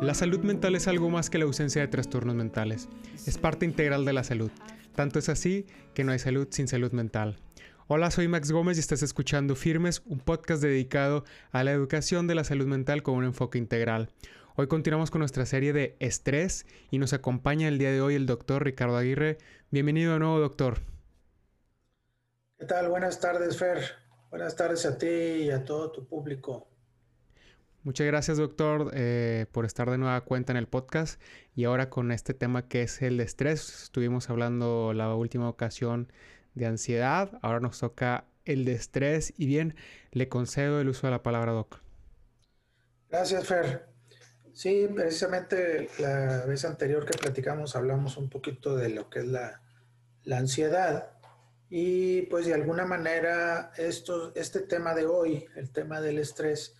La salud mental es algo más que la ausencia de trastornos mentales. Es parte integral de la salud. Tanto es así que no hay salud sin salud mental. Hola, soy Max Gómez y estás escuchando Firmes, un podcast dedicado a la educación de la salud mental con un enfoque integral. Hoy continuamos con nuestra serie de estrés y nos acompaña el día de hoy el doctor Ricardo Aguirre. Bienvenido de nuevo, doctor. ¿Qué tal? Buenas tardes, Fer. Buenas tardes a ti y a todo tu público. Muchas gracias, doctor, eh, por estar de nueva cuenta en el podcast. Y ahora con este tema que es el estrés. Estuvimos hablando la última ocasión de ansiedad. Ahora nos toca el de estrés. Y bien, le concedo el uso de la palabra, doc. Gracias, Fer. Sí, precisamente la vez anterior que platicamos hablamos un poquito de lo que es la, la ansiedad. Y pues de alguna manera esto, este tema de hoy, el tema del estrés,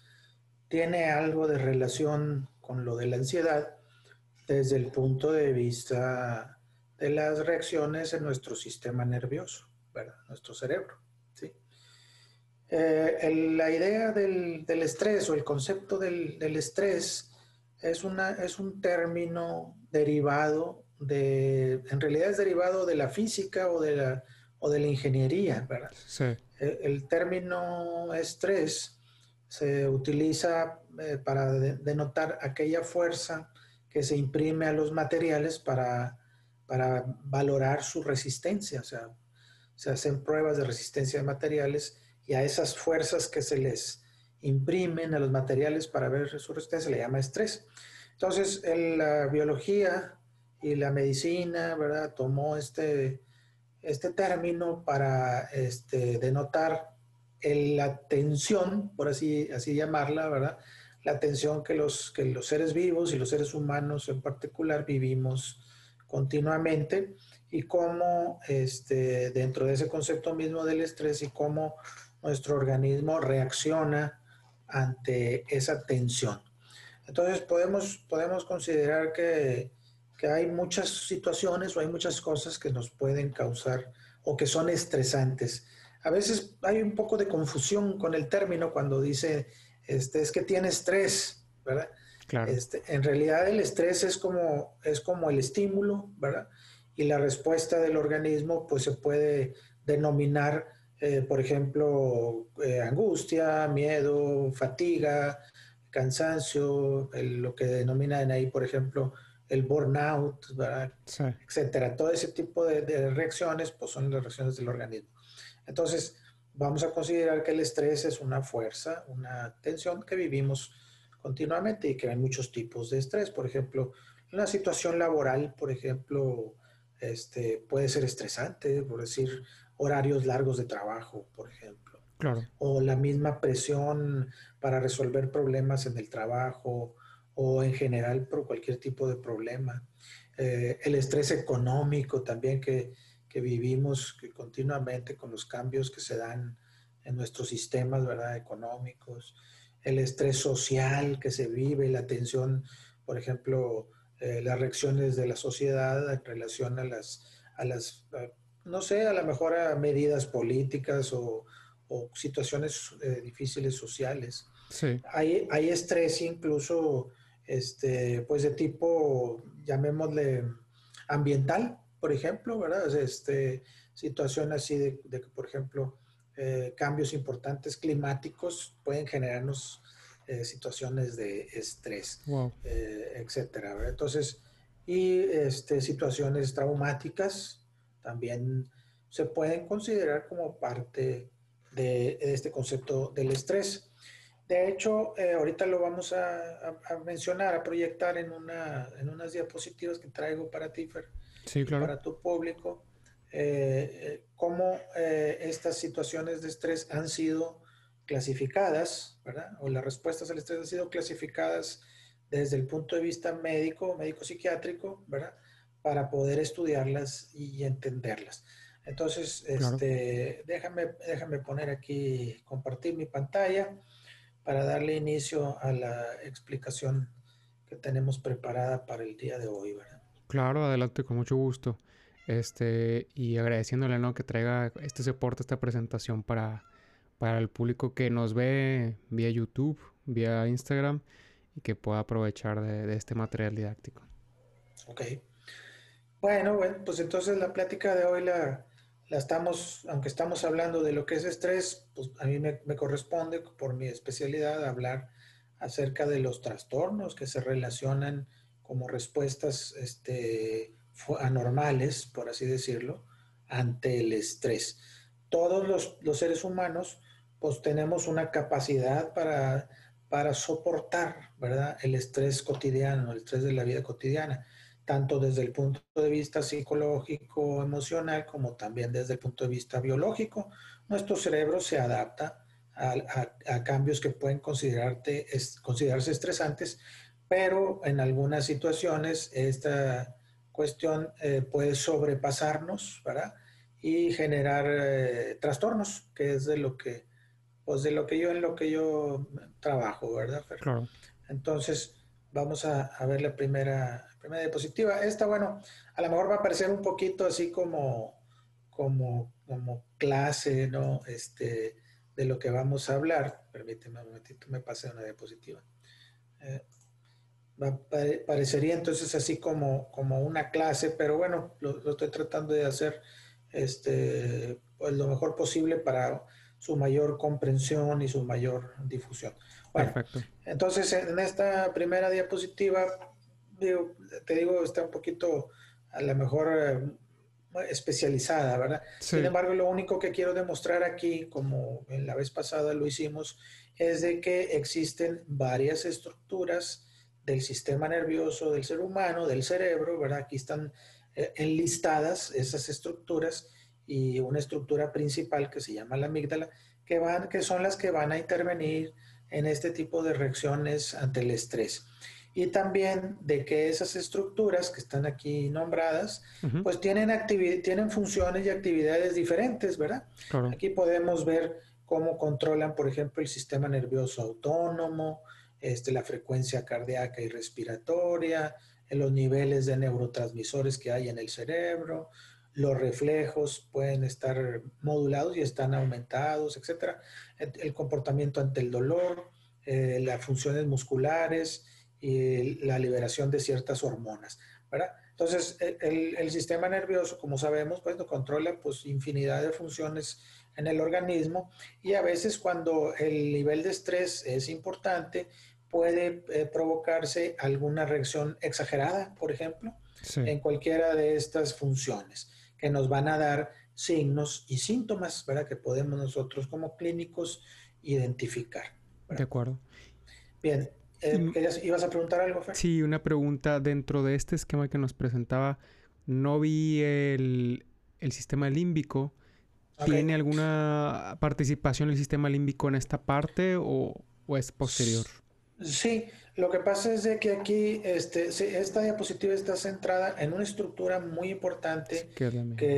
tiene algo de relación con lo de la ansiedad desde el punto de vista de las reacciones en nuestro sistema nervioso, ¿verdad? nuestro cerebro. ¿sí? Eh, la idea del, estrés o el concepto del, estrés es, una, es un término derivado de, en realidad es derivado de la física o de la, o de la ingeniería, ¿verdad? Sí. El, el término estrés se utiliza eh, para denotar aquella fuerza que se imprime a los materiales para, para valorar su resistencia. O sea, se hacen pruebas de resistencia de materiales y a esas fuerzas que se les imprimen a los materiales para ver su resistencia se le llama estrés. Entonces, la biología y la medicina, ¿verdad? Tomó este, este término para este, denotar la tensión, por así, así llamarla, ¿verdad? La tensión que los, que los seres vivos y los seres humanos en particular vivimos continuamente y cómo este, dentro de ese concepto mismo del estrés y cómo nuestro organismo reacciona ante esa tensión. Entonces podemos, podemos considerar que, que hay muchas situaciones o hay muchas cosas que nos pueden causar o que son estresantes a veces hay un poco de confusión con el término cuando dice, este, es que tiene estrés, ¿verdad? Claro. Este, en realidad el estrés es como, es como el estímulo, ¿verdad? Y la respuesta del organismo pues se puede denominar, eh, por ejemplo, eh, angustia, miedo, fatiga, cansancio, lo que denominan ahí, por ejemplo, el burnout, ¿verdad? Sí. etcétera. Todo ese tipo de, de reacciones pues son las reacciones del organismo. Entonces, vamos a considerar que el estrés es una fuerza, una tensión que vivimos continuamente y que hay muchos tipos de estrés. Por ejemplo, una situación laboral, por ejemplo, este, puede ser estresante, por decir, horarios largos de trabajo, por ejemplo. Claro. O la misma presión para resolver problemas en el trabajo o en general por cualquier tipo de problema. Eh, el estrés económico también que que vivimos continuamente con los cambios que se dan en nuestros sistemas ¿verdad? económicos, el estrés social que se vive, la tensión, por ejemplo, eh, las reacciones de la sociedad en relación a las, a las no sé, a lo mejor a medidas políticas o, o situaciones eh, difíciles sociales. Sí. Hay, hay estrés incluso, este, pues de tipo, llamémosle, ambiental, por ejemplo, ¿verdad? Este, situación así de, que, por ejemplo, eh, cambios importantes climáticos pueden generarnos eh, situaciones de estrés, eh, etcétera. Entonces, y este, situaciones traumáticas también se pueden considerar como parte de, este concepto del estrés. De hecho, ahorita lo vamos a, mencionar, a proyectar en, una, en unas diapositivas que traigo para ti, Fer para tu público, eh, eh, cómo eh, estas situaciones de estrés han sido clasificadas, ¿verdad? O las respuestas al estrés han sido clasificadas desde el punto de vista médico, médico-psiquiátrico, ¿verdad? Para poder estudiarlas y entenderlas. Entonces, este, déjame, déjame poner aquí, compartir mi pantalla para darle inicio a la explicación que tenemos preparada para el día de hoy, ¿verdad? Claro, adelante, con mucho gusto. Este, y agradeciéndole, ¿no? Que traiga este soporte, esta presentación para, para el público que nos ve vía YouTube, vía Instagram y que pueda aprovechar de, este material didáctico. Ok. Bueno, bueno, pues entonces la plática de hoy la, la estamos, aunque estamos hablando de lo que es estrés, pues a mí me, me corresponde por mi especialidad hablar acerca de los trastornos que se relacionan como respuestas este, anormales, por así decirlo, ante el estrés. Todos los, seres humanos pues tenemos una capacidad para, para soportar, ¿verdad? El estrés cotidiano, el estrés de la vida cotidiana, tanto desde el punto de vista psicológico, emocional, como también desde el punto de vista biológico. Nuestro cerebro se adapta a, cambios que pueden considerarte, considerarse estresantes, pero en algunas situaciones esta cuestión eh, puede sobrepasarnos, ¿verdad? Y generar eh, trastornos, que es de lo que, pues de lo que yo en lo que yo trabajo, ¿verdad? claro. Entonces, vamos a, ver la primera, primera diapositiva. Esta, bueno, a lo mejor va a parecer un poquito así como, como, como clase, ¿no? Este, de lo que vamos a hablar. Permíteme un momentito, me pasé una diapositiva. Eh, parecería entonces así como, como una clase, pero bueno, lo, estoy tratando de hacer este, pues lo mejor posible para su mayor comprensión y su mayor difusión. Perfecto. Entonces, en esta primera diapositiva, te digo, está un poquito a lo mejor eh, especializada, ¿verdad? Sin embargo, lo único que quiero demostrar aquí, como en la vez pasada lo hicimos, es de que existen varias estructuras del sistema nervioso del ser humano, del cerebro, ¿verdad? Aquí están eh, enlistadas esas estructuras y una estructura principal que se llama la amígdala, que, van, que son las que van a intervenir en este tipo de reacciones ante el estrés y también de que esas estructuras que están aquí nombradas, pues tienen, tienen funciones y actividades diferentes, ¿verdad? Aquí podemos ver cómo controlan, por ejemplo, el sistema nervioso autónomo, este, la frecuencia cardíaca y respiratoria, los niveles de neurotransmisores que hay en el cerebro, los reflejos pueden estar modulados y están aumentados, etc. El, comportamiento ante el dolor, eh, las funciones musculares, y la liberación de ciertas hormonas, ¿verdad? Entonces, el, sistema nervioso, como sabemos, pues controla pues infinidad de funciones en el organismo y a veces cuando el nivel de estrés es importante, puede eh, provocarse alguna reacción exagerada, por ejemplo, en cualquiera de estas funciones que nos van a dar signos y síntomas, ¿verdad? Que podemos nosotros como clínicos identificar. De acuerdo. Bien, eh, ¿Ibas a preguntar algo, Fer? Sí, una pregunta. Dentro de este esquema que nos presentaba, no vi el, sistema límbico. ¿Tiene alguna participación el sistema límbico en esta parte o, o es posterior? Sí, lo que pasa es de que aquí este, esta diapositiva está centrada en una estructura muy importante que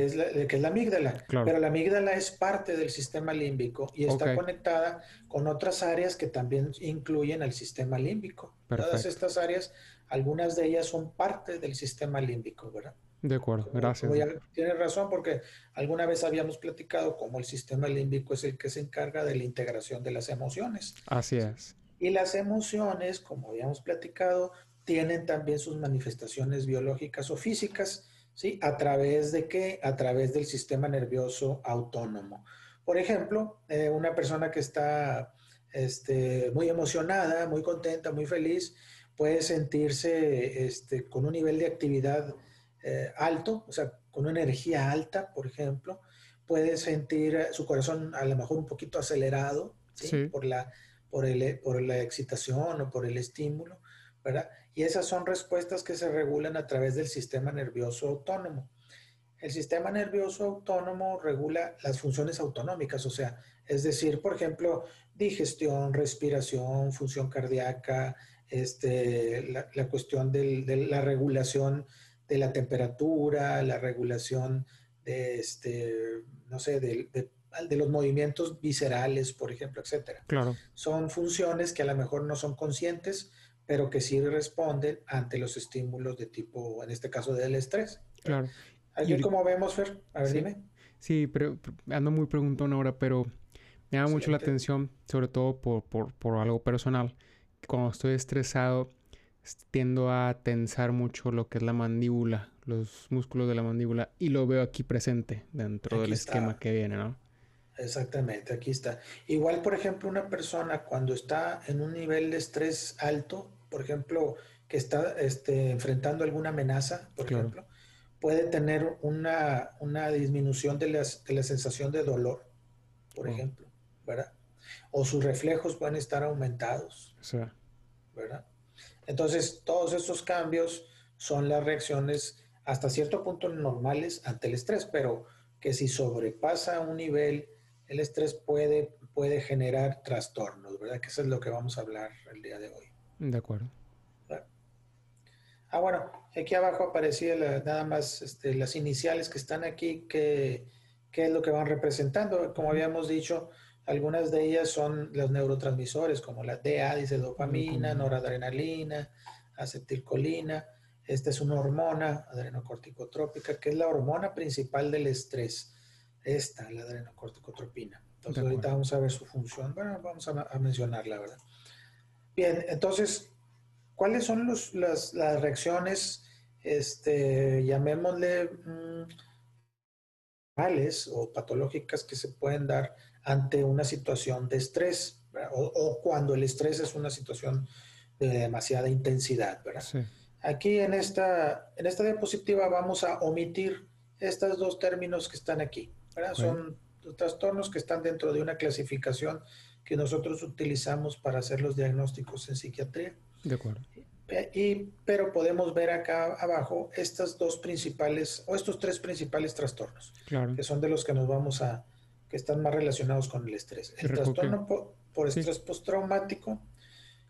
es la, que es la, amígdala. Pero la amígdala es parte del sistema límbico y está conectada con otras áreas que también incluyen al sistema límbico. Todas estas áreas, algunas de ellas son parte del sistema límbico, ¿verdad? De acuerdo, gracias. tienes razón porque alguna vez habíamos platicado cómo el sistema límbico es el que se encarga de la integración de las emociones. Así es. Y las emociones, como habíamos platicado, tienen también sus manifestaciones biológicas o físicas, ¿sí? ¿A través de qué? A través del sistema nervioso autónomo. Por ejemplo, eh, una persona que está este, muy emocionada, muy contenta, muy feliz, puede sentirse este, con un nivel de actividad eh, alto, o sea, con una energía alta, por ejemplo. Puede sentir su corazón a lo mejor un poquito acelerado, ¿sí? Por la por, el, por la excitación o por el estímulo, ¿verdad? Y esas son respuestas que se regulan a través del sistema nervioso autónomo. El sistema nervioso autónomo regula las funciones autonómicas, o sea, es decir, por ejemplo, digestión, respiración, función cardíaca, este, la, cuestión de la regulación de la temperatura, la regulación de, este, no sé, de, de de los movimientos viscerales, por ejemplo, etcétera. Claro. Son funciones que a lo mejor no son conscientes, pero que sí responden ante los estímulos de tipo, en este caso, del estrés. Claro. ¿Y cómo vemos, Fer? A ver, sí, dime. Sí, pero ando muy preguntón ahora, pero me llama mucho la atención, sobre todo por, por, por algo personal, cuando estoy estresado tiendo a tensar mucho lo que es la mandíbula, los músculos de la mandíbula, y lo veo aquí presente dentro del esquema que viene, ¿no? Exactamente, aquí está. Igual, por ejemplo, una persona cuando está en un nivel de estrés alto, por ejemplo, que está este, enfrentando alguna amenaza, por ejemplo, puede tener una, disminución de, las, de, la sensación de dolor, por oh. ejemplo, ¿verdad? O sus reflejos pueden estar aumentados, ¿verdad? Entonces, todos estos cambios son las reacciones hasta cierto punto normales ante el estrés, pero que si sobrepasa un nivel, el estrés puede, puede generar trastornos, ¿verdad? Que eso es lo que vamos a hablar el día de hoy. De acuerdo. Ah, bueno, aquí abajo aparecía nada más este, las iniciales que están aquí, que, es lo que van representando. Como habíamos dicho, algunas de ellas son los neurotransmisores, como la DA, dice dopamina, noradrenalina, acetilcolina. Esta es una hormona, adrenocorticotrópica, que es la hormona principal del estrés. Esta, la adrenocorticotropina. Entonces, ahorita vamos a ver su función. Bueno, vamos a, mencionarla, ¿verdad? Bien, entonces, ¿cuáles son las, reacciones, este, llamémosle, mmm, o patológicas que se pueden dar ante una situación de estrés o, cuando el estrés es una situación de demasiada intensidad. ¿verdad? Aquí en esta, en esta diapositiva vamos a omitir estos dos términos que están aquí. Son trastornos que están dentro de una clasificación que nosotros utilizamos para hacer los diagnósticos en psiquiatría. De acuerdo. Y, pero podemos ver acá abajo estas dos principales o estos tres principales trastornos, que son de los que nos vamos a, que están más relacionados con el estrés. El trastorno por, estrés postraumático,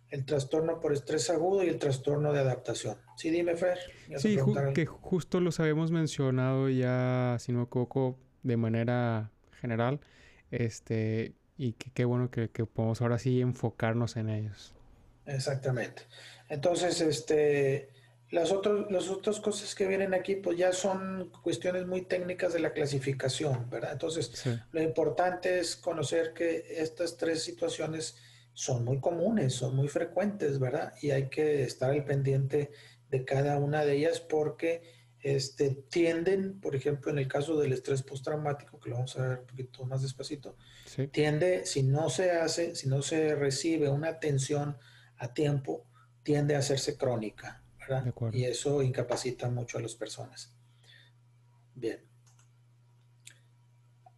el trastorno por estrés agudo y el trastorno de adaptación. Sí, dime, Fer. Sí, que justo los habíamos mencionado ya, si no me equivoco, de manera general. Este, y qué bueno que, que podemos ahora sí enfocarnos en ellos. Exactamente. Entonces, este, las, las otras cosas que vienen aquí, pues ya son cuestiones muy técnicas de la clasificación, ¿verdad? Entonces, lo importante es conocer que estas tres situaciones son muy comunes, son muy frecuentes, ¿verdad? Y hay que estar al pendiente de cada una de ellas porque este, tienden, por ejemplo, en el caso del estrés postraumático, que lo vamos a ver un poquito más despacito, tiende, si no se hace, si no se recibe una atención a tiempo, tiende a hacerse crónica. Y eso incapacita mucho a las personas. Bien.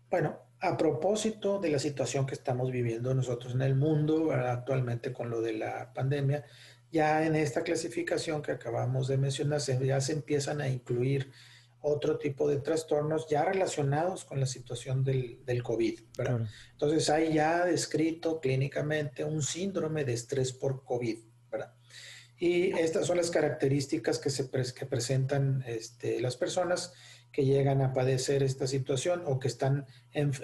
Bueno, a propósito de la situación que estamos viviendo nosotros en el mundo actualmente con lo de la pandemia, ya en esta clasificación que acabamos de mencionar, ya se empiezan a incluir otro tipo de trastornos ya relacionados con la situación del, del COVID. Entonces hay ya descrito clínicamente un síndrome de estrés por COVID. Y estas son las características que, se que presentan este, las personas que llegan a padecer esta situación o que, están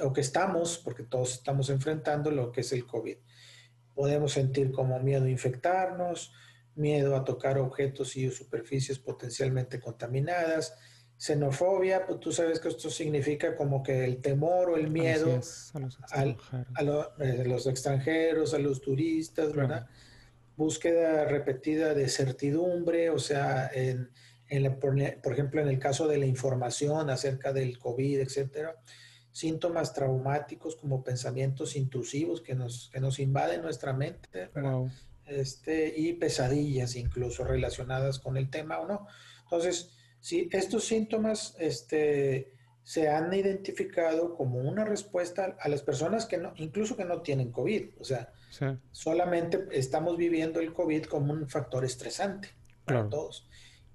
o que estamos, porque todos estamos enfrentando lo que es el COVID. Podemos sentir como miedo a infectarnos, miedo a tocar objetos y superficies potencialmente contaminadas, xenofobia, pues tú sabes que esto significa como que el temor o el miedo a, eh, los extranjeros, a los turistas, ¿verdad? búsqueda repetida de certidumbre, o sea, en, por, ejemplo, en el caso de la información acerca del COVID, etcétera, síntomas traumáticos como pensamientos intrusivos que nos, que nos invaden nuestra mente, este, y pesadillas incluso relacionadas con el tema o no. Entonces, si estos síntomas este, se han identificado como una respuesta a las personas que no, incluso que no tienen COVID, o sea, Solamente estamos viviendo el COVID como un factor estresante para todos.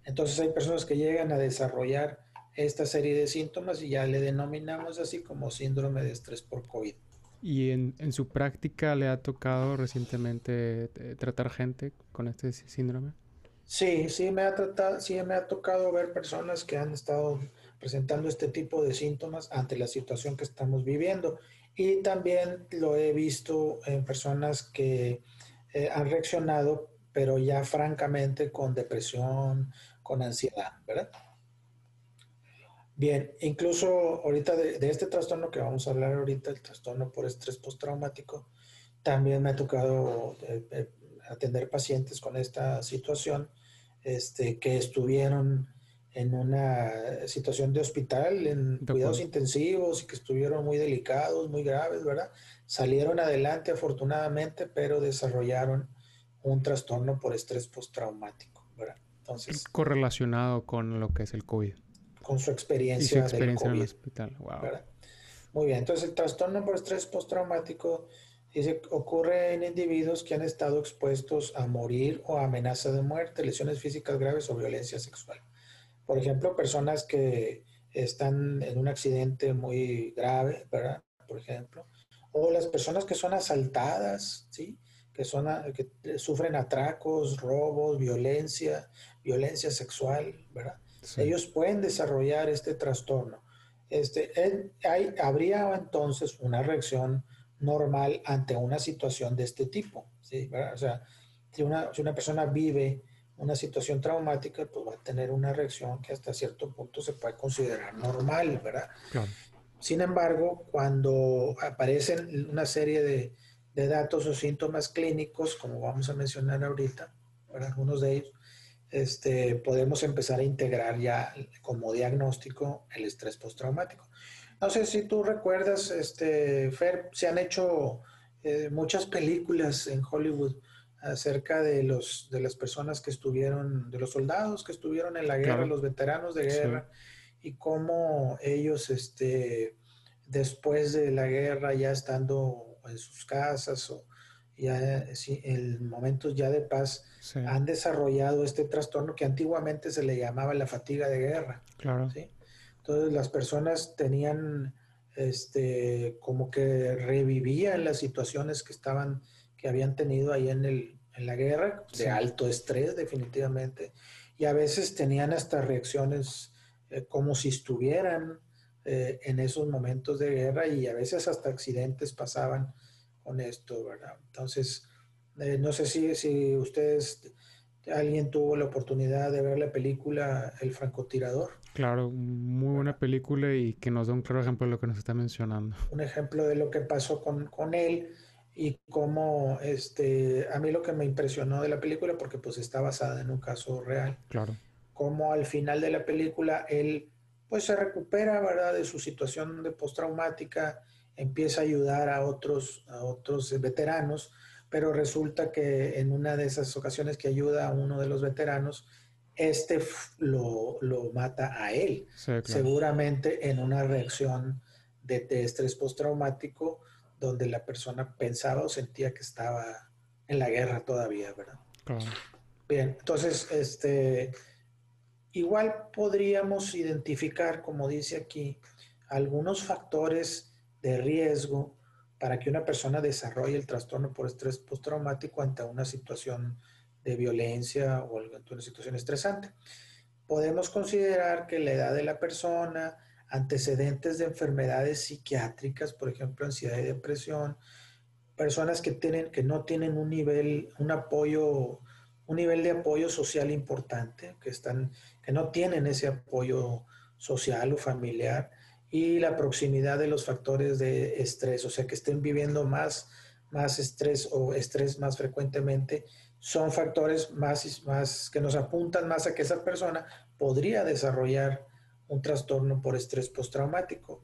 Entonces hay personas que llegan a desarrollar esta serie de síntomas y ya le denominamos así como síndrome de estrés por COVID. ¿Y en, en su práctica le ha tocado recientemente eh, tratar gente con este síndrome? Sí, sí me ha tratado, sí me ha tocado ver personas que han estado presentando este tipo de síntomas ante la situación que estamos viviendo. Y también lo he visto en personas que eh, han reaccionado, pero ya francamente con depresión, con ansiedad, ¿verdad? Bien, incluso ahorita de, este trastorno que vamos a hablar ahorita, el trastorno por estrés postraumático, también me ha tocado eh, eh, atender pacientes con esta situación, este, que estuvieron en una situación de hospital, en cuidados intensivos y que estuvieron muy delicados, muy graves, ¿verdad? Salieron adelante afortunadamente, pero desarrollaron un trastorno por estrés postraumático, ¿verdad? Entonces... Correlacionado con lo que es el COVID. Con su experiencia, y su experiencia en el hospital, wow. Muy bien, entonces el trastorno por estrés postraumático Dice, ocurre en individuos que han estado expuestos a morir o a amenaza de muerte, lesiones físicas graves o violencia sexual. Por ejemplo, personas que están en un accidente muy grave, ¿verdad? Por ejemplo. O las personas que son asaltadas, ¿sí? Que, son, que sufren atracos, robos, violencia, violencia sexual, ¿verdad? Ellos pueden desarrollar este trastorno. Este, hay, habría entonces una reacción normal ante una situación de este tipo. ¿sí? O sea, si una, si una persona vive una situación traumática, pues va a tener una reacción que hasta cierto punto se puede considerar normal, ¿verdad? Sin embargo, cuando aparecen una serie de, de, datos o síntomas clínicos, como vamos a mencionar ahorita, algunos de ellos, este, podemos empezar a integrar ya como diagnóstico el estrés postraumático. No sé si tú recuerdas, este, Fer, se han hecho eh, muchas películas en Hollywood acerca de los de las personas que estuvieron, de los soldados que estuvieron en la guerra, los veteranos de guerra, y cómo ellos, este, después de la guerra, ya estando en sus casas o ya en momentos ya de paz, han desarrollado este trastorno que antiguamente se le llamaba la fatiga de guerra. Claro. ¿sí? Entonces las personas tenían este como que revivían las situaciones que estaban que habían tenido ahí en el en la guerra de alto estrés definitivamente y a veces tenían hasta reacciones eh, como si estuvieran eh, en esos momentos de guerra y a veces hasta accidentes pasaban con esto, ¿verdad? Entonces, eh, no sé si, si ustedes, alguien tuvo la oportunidad de ver la película El francotirador. Claro, muy buena película y que nos da un claro ejemplo de lo que nos está mencionando. Un ejemplo de lo que pasó con, él y cómo, este, a mí lo que me impresionó de la película, porque pues está basada en un caso real. Claro. Cómo al final de la película él pues se recupera, ¿verdad? De su situación de postraumática, empieza a ayudar a otros, a otros veteranos, pero resulta que en una de esas ocasiones que ayuda a uno de los veteranos, este lo, mata a él. Seguramente en una reacción de, estrés postraumático donde la persona pensaba o sentía que estaba en la guerra todavía, ¿verdad? Bien, entonces, este, igual podríamos identificar, como dice aquí, algunos factores de riesgo para que una persona desarrolle el trastorno por estrés postraumático ante una situación de violencia o alguna situación estresante. Podemos considerar que la edad de la persona, antecedentes de enfermedades psiquiátricas, por ejemplo, ansiedad y depresión, personas que tienen que no tienen un nivel un apoyo un nivel de apoyo social importante, que están que no tienen ese apoyo social o familiar y la proximidad de los factores de estrés, o sea, que estén viviendo más más estrés o estrés más frecuentemente son factores más, más que nos apuntan más a que esa persona podría desarrollar un trastorno por estrés postraumático.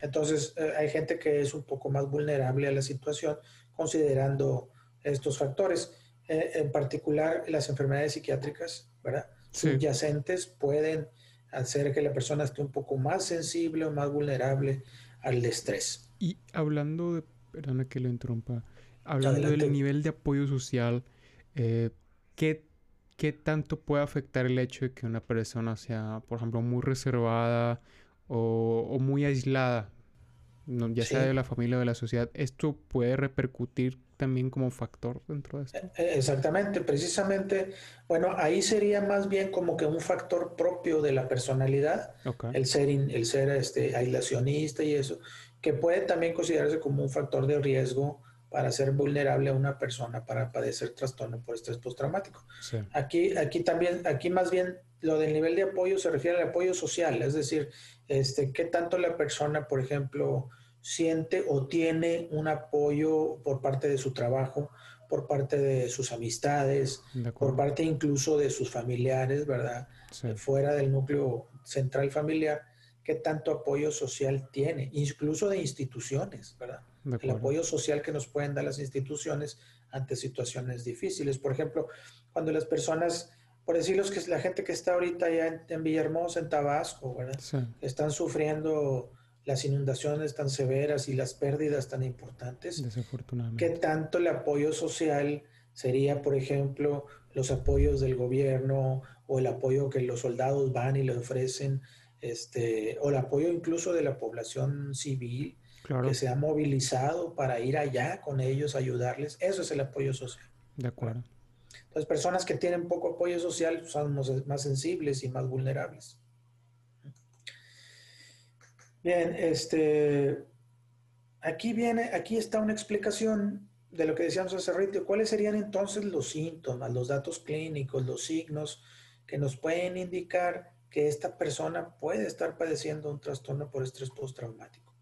Entonces, eh, hay gente que es un poco más vulnerable a la situación considerando estos factores. Eh, en particular, las enfermedades psiquiátricas, ¿verdad? Subyacentes pueden hacer que la persona esté un poco más sensible o más vulnerable al estrés. Y hablando de, perdona que lo interrumpa, hablando del nivel de apoyo social, eh, ¿qué, tanto puede afectar el hecho de que una persona sea, por ejemplo, muy reservada o, muy aislada, ya sea de la familia o de la sociedad? ¿Esto puede repercutir también como factor dentro de esto? E, e, exactamente, precisamente, bueno, ahí sería más bien como que un factor propio de la personalidad, el ser, el ser este, aislacionista y eso, que puede también considerarse como un factor de riesgo para ser vulnerable a una persona para padecer trastorno por estrés postraumático. Aquí, aquí también, aquí más bien lo del nivel de apoyo se refiere al apoyo social, es decir, este, qué tanto la persona, por ejemplo, siente o tiene un apoyo por parte de su trabajo, por parte de sus amistades, por parte incluso de sus familiares, ¿verdad? Fuera del núcleo central familiar, qué tanto apoyo social tiene, incluso de instituciones, ¿verdad? El apoyo social que nos pueden dar las instituciones ante situaciones difíciles. Por ejemplo, cuando las personas, por decirlo que es la gente que está ahorita ya en, Villahermosa, en Tabasco, ¿verdad? Están sufriendo las inundaciones tan severas y las pérdidas tan importantes. Desafortunadamente. ¿Qué tanto el apoyo social sería, por ejemplo, los apoyos del gobierno o el apoyo que los soldados van y le ofrecen, este, o el apoyo incluso de la población civil que se ha movilizado para ir allá con ellos, ayudarles? Eso es el apoyo social. De acuerdo. Entonces, personas que tienen poco apoyo social son más sensibles y más vulnerables. Bien, este, aquí viene, aquí está una explicación de lo que decíamos hace rato. ¿Cuáles serían entonces los síntomas, los datos clínicos, los signos que nos pueden indicar que esta persona puede estar padeciendo un trastorno por estrés postraumático?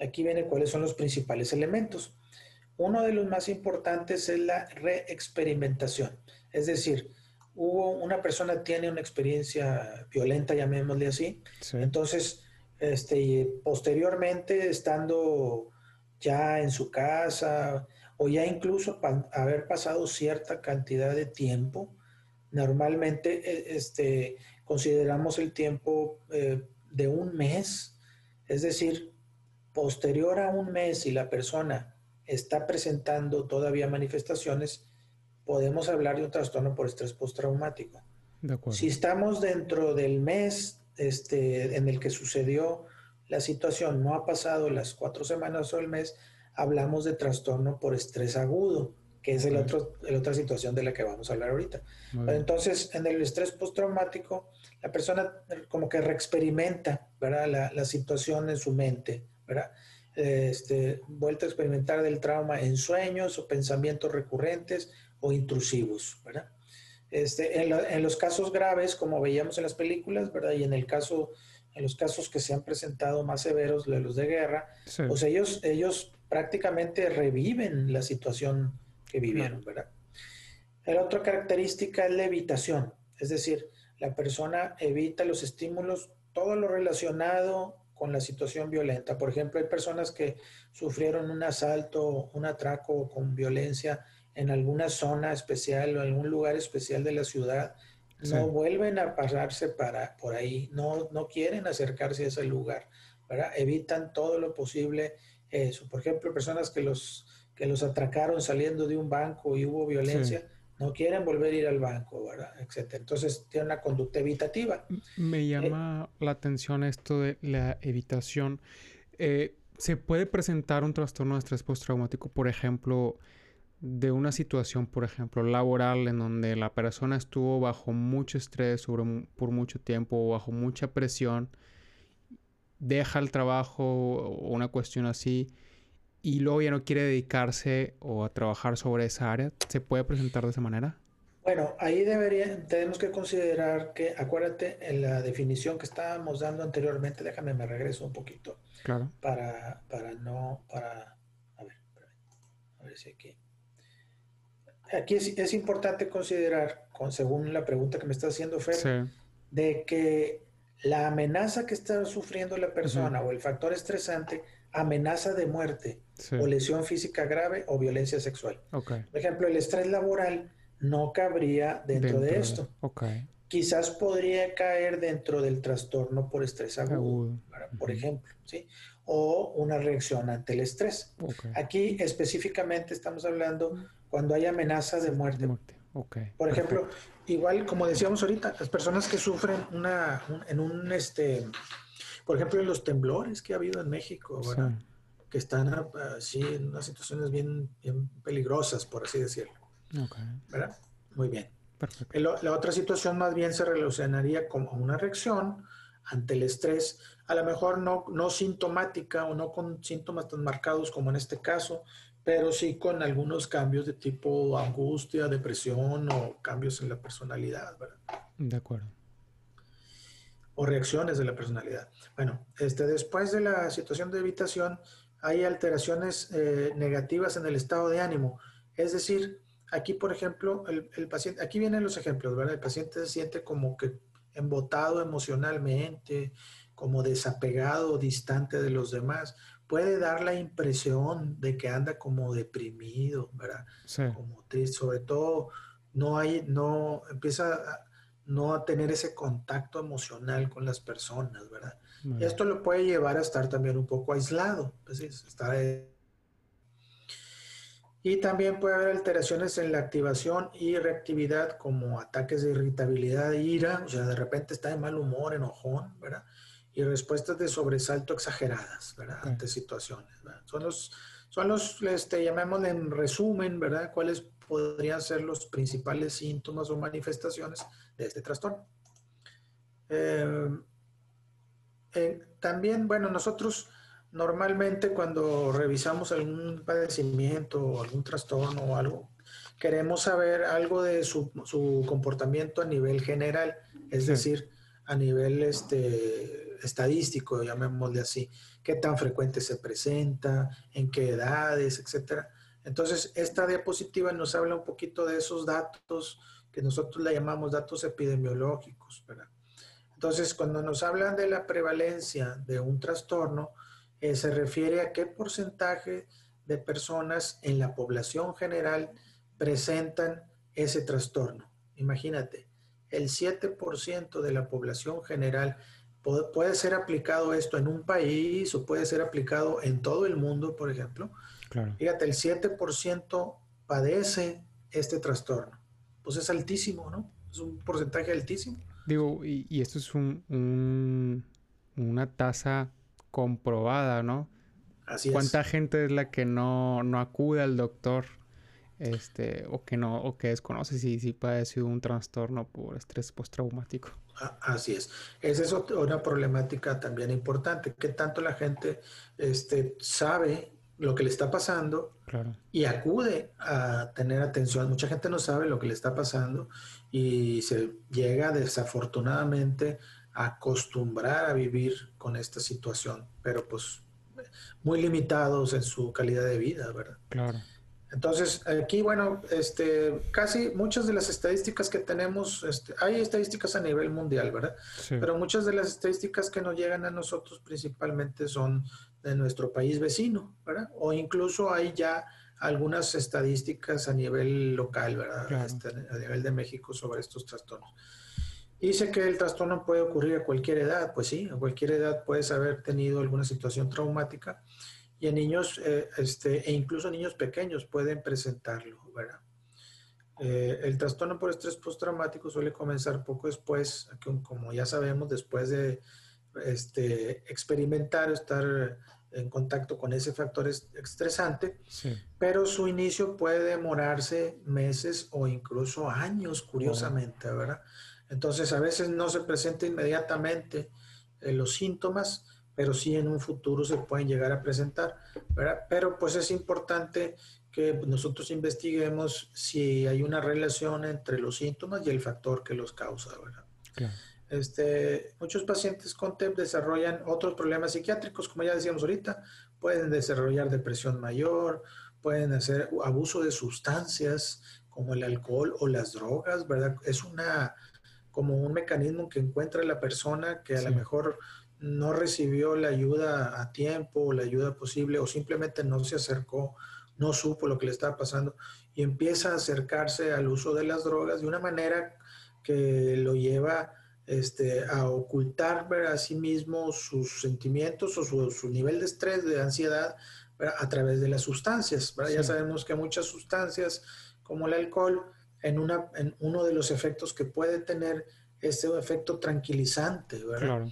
Aquí viene cuáles son los principales elementos. Uno de los más importantes es la reexperimentación, es decir, hubo una persona tiene una experiencia violenta, llamémosle así, entonces este, y posteriormente, estando ya en su casa o ya incluso haber pasado cierta cantidad de tiempo, normalmente e, este, consideramos el tiempo eh, de un mes, es decir, posterior a un mes, si la persona está presentando todavía manifestaciones, podemos hablar de un trastorno por estrés postraumático. Si estamos dentro del mes este, en el que sucedió la situación, no ha pasado las cuatro semanas o el mes, hablamos de trastorno por estrés agudo, que es el otro, la otra situación de la que vamos a hablar ahorita. Entonces, en el estrés postraumático, la persona como que reexperimenta ¿verdad? La, la situación en su mente, ¿verdad? Este, vuelta a experimentar del trauma en sueños o pensamientos recurrentes o intrusivos, ¿verdad? Este, en, los casos graves, como veíamos en las películas, ¿verdad? Y en el caso, en los casos que se han presentado más severos, los de guerra, pues ellos, ellos prácticamente reviven la situación que vivieron, ¿verdad? La otra característica es la evitación, es decir, la persona evita los estímulos, todo lo relacionado con la situación violenta. Por ejemplo, hay personas que sufrieron un asalto, un atraco con violencia en alguna zona especial o en algún lugar especial de la ciudad, no vuelven a pasarse para, por ahí, no, no quieren acercarse a ese lugar, ¿verdad? Evitan todo lo posible eso. Por ejemplo, personas que los, que los atracaron saliendo de un banco y hubo violencia, no quieren volver a ir al banco, ¿verdad? Etcétera. Entonces, tienen una conducta evitativa. Me eh, llama la atención esto de la evitación. Eh, ¿Se puede presentar un trastorno de estrés postraumático, por ejemplo, de una situación, por ejemplo, laboral en donde la persona estuvo bajo mucho estrés por mucho tiempo o bajo mucha presión, deja el trabajo o una cuestión así y luego ya no quiere dedicarse o a trabajar sobre esa área, ¿se puede presentar de esa manera? Bueno, ahí debería, tenemos que considerar que, acuérdate, en la definición que estábamos dando anteriormente, déjame, me regreso un poquito. Claro. Para, para no, para, a ver, a ver si aquí aquí es, importante considerar, con, según la pregunta que me está haciendo Fer, de que la amenaza que está sufriendo la persona o el factor estresante amenaza de muerte o lesión física grave o violencia sexual. Por ejemplo, el estrés laboral no cabría dentro, de esto. Quizás podría caer dentro del trastorno por estrés agudo, por ejemplo, ¿sí? O una reacción ante el estrés. Aquí específicamente estamos hablando cuando hay amenaza de muerte. Por ejemplo, igual como decíamos ahorita, las personas que sufren una, en un, este, por ejemplo, en los temblores que ha habido en México, que están así en unas situaciones bien, bien peligrosas, por así decirlo. ¿Verdad? Muy bien. La otra situación más bien se relacionaría como una reacción ante el estrés, a lo mejor no, no sintomática o no con síntomas tan marcados como en este caso, pero sí con algunos cambios de tipo angustia, depresión o cambios en la personalidad, ¿verdad? De acuerdo. O reacciones de la personalidad. Bueno, este, después de la situación de evitación, hay alteraciones eh, negativas en el estado de ánimo. Es decir, aquí, por ejemplo, el, el, paciente, aquí vienen los ejemplos, ¿verdad? El paciente se siente como que embotado emocionalmente, como desapegado, distante de los demás. Puede dar la impresión de que anda como deprimido, ¿verdad? Como triste, sobre todo no hay, no, empieza a, no a tener ese contacto emocional con las personas, ¿verdad? Y esto lo puede llevar a estar también un poco aislado, pues, estar y también puede haber alteraciones en la activación y reactividad como ataques de irritabilidad e ira, o sea, de repente está de mal humor, enojón, ¿verdad? Y respuestas de sobresalto exageradas, ¿verdad? Ante situaciones, ¿verdad? Son los, son los, este, llamémosle en resumen, ¿verdad? ¿Cuáles podrían ser los principales síntomas o manifestaciones de este trastorno? Eh, eh, también, bueno, nosotros normalmente cuando revisamos algún padecimiento o algún trastorno o algo, queremos saber algo de su, comportamiento a nivel general, es decir, a nivel este, estadístico, llamémosle así, qué tan frecuente se presenta, en qué edades, etcétera. Entonces, esta diapositiva nos habla un poquito de esos datos que nosotros le llamamos datos epidemiológicos, ¿verdad? Entonces, cuando nos hablan de la prevalencia de un trastorno, eh, se refiere a qué porcentaje de personas en la población general presentan ese trastorno. Imagínate, el 7% de la población general puede, ser aplicado esto en un país o puede ser aplicado en todo el mundo, por ejemplo. Fíjate, el 7% padece este trastorno. Pues es altísimo, ¿no? Es un porcentaje altísimo. Digo, y, esto es un, una tasa comprobada, ¿no? Así ¿Cuánta gente es la que no, no acude al doctor? Este, o que no, o que desconoce si, si padecido un trastorno por estrés postraumático. Así es. Esa es una problemática también importante, que tanto la gente este, sabe lo que le está pasando y acude a tener atención. Mucha gente no sabe lo que le está pasando y se llega desafortunadamente acostumbrar a vivir con esta situación, pero pues muy limitados en su calidad de vida, ¿verdad? Claro. Entonces, aquí, bueno, este, casi muchas de las estadísticas que tenemos, este, hay estadísticas a nivel mundial, ¿verdad? Pero muchas de las estadísticas que nos llegan a nosotros principalmente son de nuestro país vecino, ¿verdad? O incluso hay ya algunas estadísticas a nivel local, ¿verdad? Este, a nivel de México sobre estos trastornos. Dice que el trastorno puede ocurrir a cualquier edad, pues sí, a cualquier edad puedes haber tenido alguna situación traumática y en niños, eh, este, e incluso niños pequeños pueden presentarlo, ¿verdad? Eh, el trastorno por estrés postraumático suele comenzar poco después, como ya sabemos, después de este, experimentar o estar en contacto con ese factor estresante, pero su inicio puede demorarse meses o incluso años, curiosamente, ¿verdad? Entonces, a veces no se presenta inmediatamente eh, los síntomas, pero sí en un futuro se pueden llegar a presentar, ¿verdad? Pero pues es importante que nosotros investiguemos si hay una relación entre los síntomas y el factor que los causa, ¿verdad? Este, muchos pacientes con TEP desarrollan otros problemas psiquiátricos, como ya decíamos ahorita, pueden desarrollar depresión mayor, pueden hacer abuso de sustancias como el alcohol o las drogas, ¿verdad? Es una como un mecanismo que encuentra la persona que a lo mejor no recibió la ayuda a tiempo o la ayuda posible o simplemente no se acercó, no supo lo que le estaba pasando y empieza a acercarse al uso de las drogas de una manera que lo lleva este, a ocultar a sí mismo sus sentimientos o su, nivel de estrés, de ansiedad a través de las sustancias. Ya sabemos que muchas sustancias como el alcohol en, una, en uno de los efectos que puede tener ese efecto tranquilizante, ¿verdad?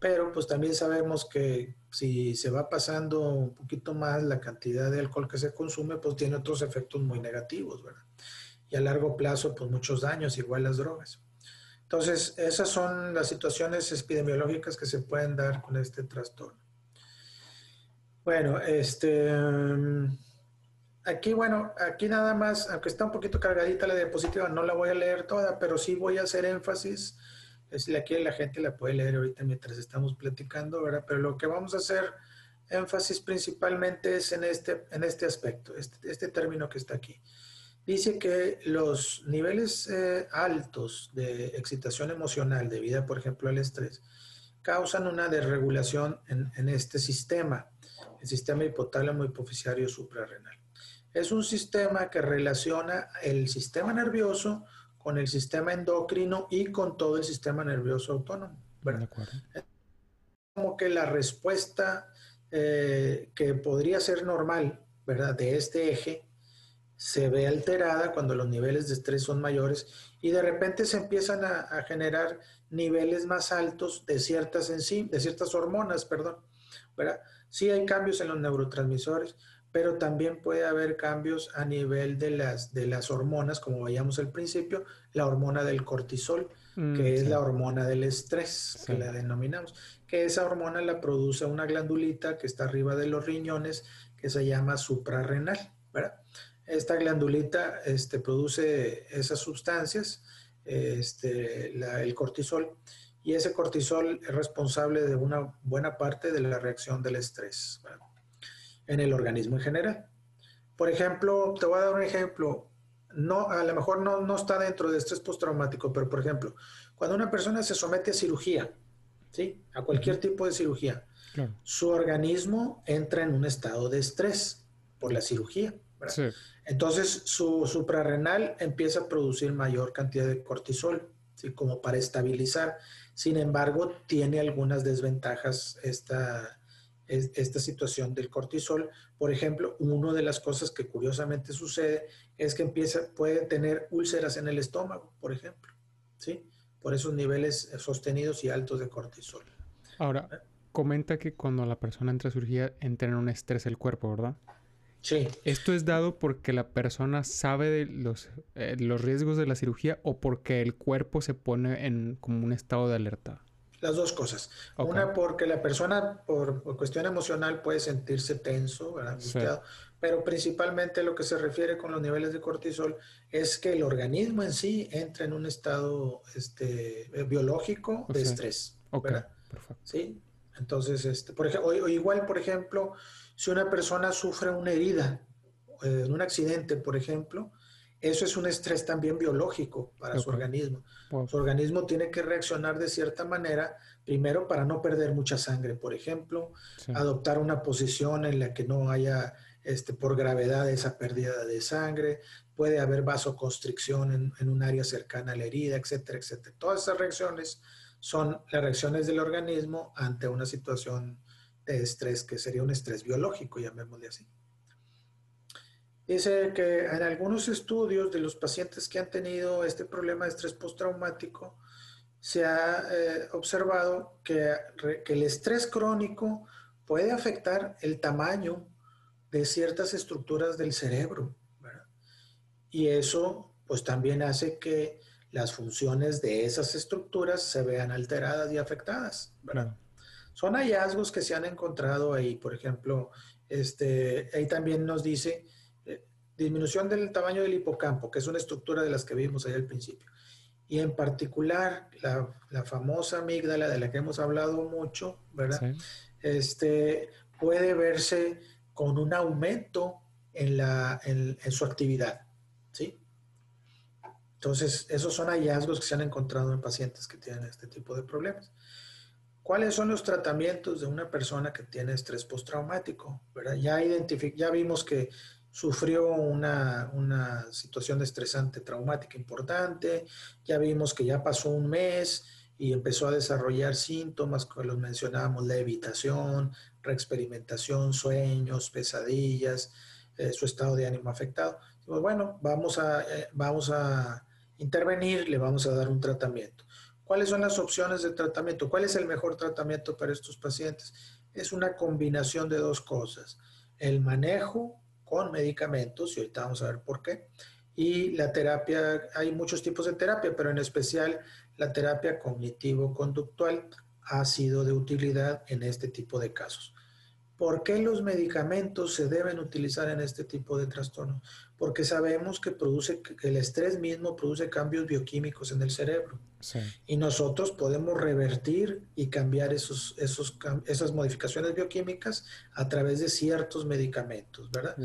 Pero pues también sabemos que si se va pasando un poquito más la cantidad de alcohol que se consume, pues tiene otros efectos muy negativos, ¿verdad? Y a largo plazo, pues muchos daños, igual las drogas. Entonces, esas son las situaciones epidemiológicas que se pueden dar con este trastorno. Bueno, este... Aquí, bueno, aquí nada más, aunque está un poquito cargadita la diapositiva, no la voy a leer toda, pero sí voy a hacer énfasis. Es aquí la gente la puede leer ahorita mientras estamos platicando, ¿verdad? Pero lo que vamos a hacer énfasis principalmente es en este, en este aspecto, este, este término que está aquí. dice que los niveles eh, altos de excitación emocional debido, por ejemplo, al estrés, causan una desregulación en, este sistema, el sistema hipotálamo hipoficiario suprarrenal. Es un sistema que relaciona el sistema nervioso con el sistema endocrino y con todo el sistema nervioso autónomo. ¿verdad? Como que la respuesta eh, que podría ser normal, ¿verdad? De este eje se ve alterada cuando los niveles de estrés son mayores y de repente se empiezan a, generar niveles más altos de ciertas de ciertas hormonas, perdón, ¿verdad? Sí hay cambios en los neurotransmisores, pero también puede haber cambios a nivel de las, de las hormonas, como veíamos al principio, la hormona del cortisol, mm, que es la hormona del estrés, que la denominamos, que esa hormona la produce una glandulita que está arriba de los riñones, que se llama suprarrenal, ¿verdad? Esta glandulita este, produce esas sustancias, este, el cortisol, y ese cortisol es responsable de una buena parte de la reacción del estrés en el organismo en general. Por ejemplo, te voy a dar un ejemplo. No, a lo mejor no, no está dentro de estrés postraumático, pero por ejemplo, cuando una persona se somete a cirugía, ¿sí? A cualquier tipo de cirugía, su organismo entra en un estado de estrés por la cirugía. Entonces, su suprarrenal empieza a producir mayor cantidad de cortisol, ¿sí? como para estabilizar. Sin embargo, tiene algunas desventajas esta, esta situación del cortisol. Por ejemplo, una de las cosas que curiosamente sucede es que empieza, puede tener úlceras en el estómago, por ejemplo, ¿sí? Por esos niveles sostenidos y altos de cortisol. Ahora, comenta que cuando la persona entra a cirugía entra en un estrés el cuerpo, ¿verdad? Sí. ¿Esto es dado porque la persona sabe de los, eh, los riesgos de la cirugía o porque el cuerpo se pone en como un estado de alerta? Las dos cosas. Una porque la persona por, cuestión emocional puede sentirse tenso, ¿verdad? pero principalmente lo que se refiere con los niveles de cortisol es que el organismo en sí entra en un estado este, biológico de estrés. ¿verdad? Sí. Entonces, este, por ejemplo, o, igual, por ejemplo, si una persona sufre una herida eh, en un accidente, por ejemplo, eso es un estrés también biológico para su organismo. Su organismo tiene que reaccionar de cierta manera, primero para no perder mucha sangre, por ejemplo, adoptar una posición en la que no haya este, por gravedad esa pérdida de sangre, puede haber vasoconstricción en, en un área cercana a la herida, etcétera, etcétera. Todas esas reacciones son las reacciones del organismo ante una situación de estrés que sería un estrés biológico, llamémosle así. Dice que en algunos estudios de los pacientes que han tenido este problema de estrés postraumático, se ha eh, observado que, el estrés crónico puede afectar el tamaño de ciertas estructuras del cerebro. Y eso pues también hace que las funciones de esas estructuras se vean alteradas y afectadas. Son hallazgos que se han encontrado ahí, por ejemplo, este, ahí también nos dice disminución del tamaño del hipocampo, que es una estructura de las que vimos ahí al principio. Y en particular, la, la famosa amígdala de la que hemos hablado mucho, ¿verdad? Este, puede verse con un aumento en, la, en, en, su actividad, ¿sí? Entonces, esos son hallazgos que se han encontrado en pacientes que tienen este tipo de problemas. ¿Cuáles son los tratamientos de una persona que tiene estrés postraumático? ¿verdad? Ya, ya vimos que sufrió una, una, situación estresante traumática importante, ya vimos que ya pasó un mes y empezó a desarrollar síntomas, que los mencionábamos, la evitación, reexperimentación, sueños, pesadillas, eh, su estado de ánimo afectado. bueno, vamos a, eh, vamos a intervenir, le vamos a dar un tratamiento. ¿Cuáles son las opciones de tratamiento? ¿Cuál es el mejor tratamiento para estos pacientes? Es una combinación de dos cosas. El manejo con medicamentos, y ahorita vamos a ver por qué. Y la terapia, hay muchos tipos de terapia, pero en especial la terapia cognitivo-conductual ha sido de utilidad en este tipo de casos. ¿Por qué los medicamentos se deben utilizar en este tipo de trastornos? Porque sabemos que, produce, que el estrés mismo produce cambios bioquímicos en el cerebro. Y nosotros podemos revertir y cambiar esos, esos, esas modificaciones bioquímicas a través de ciertos medicamentos, ¿verdad?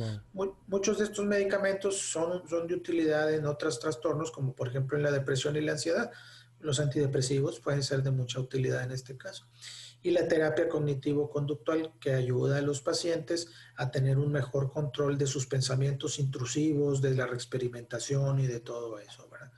Muchos de estos medicamentos son, son de utilidad en otros trastornos, como por ejemplo en la depresión y la ansiedad. Los antidepresivos pueden ser de mucha utilidad en este caso y la terapia cognitivo-conductual que ayuda a los pacientes a tener un mejor control de sus pensamientos intrusivos, de la reexperimentación y de todo eso. ¿verdad?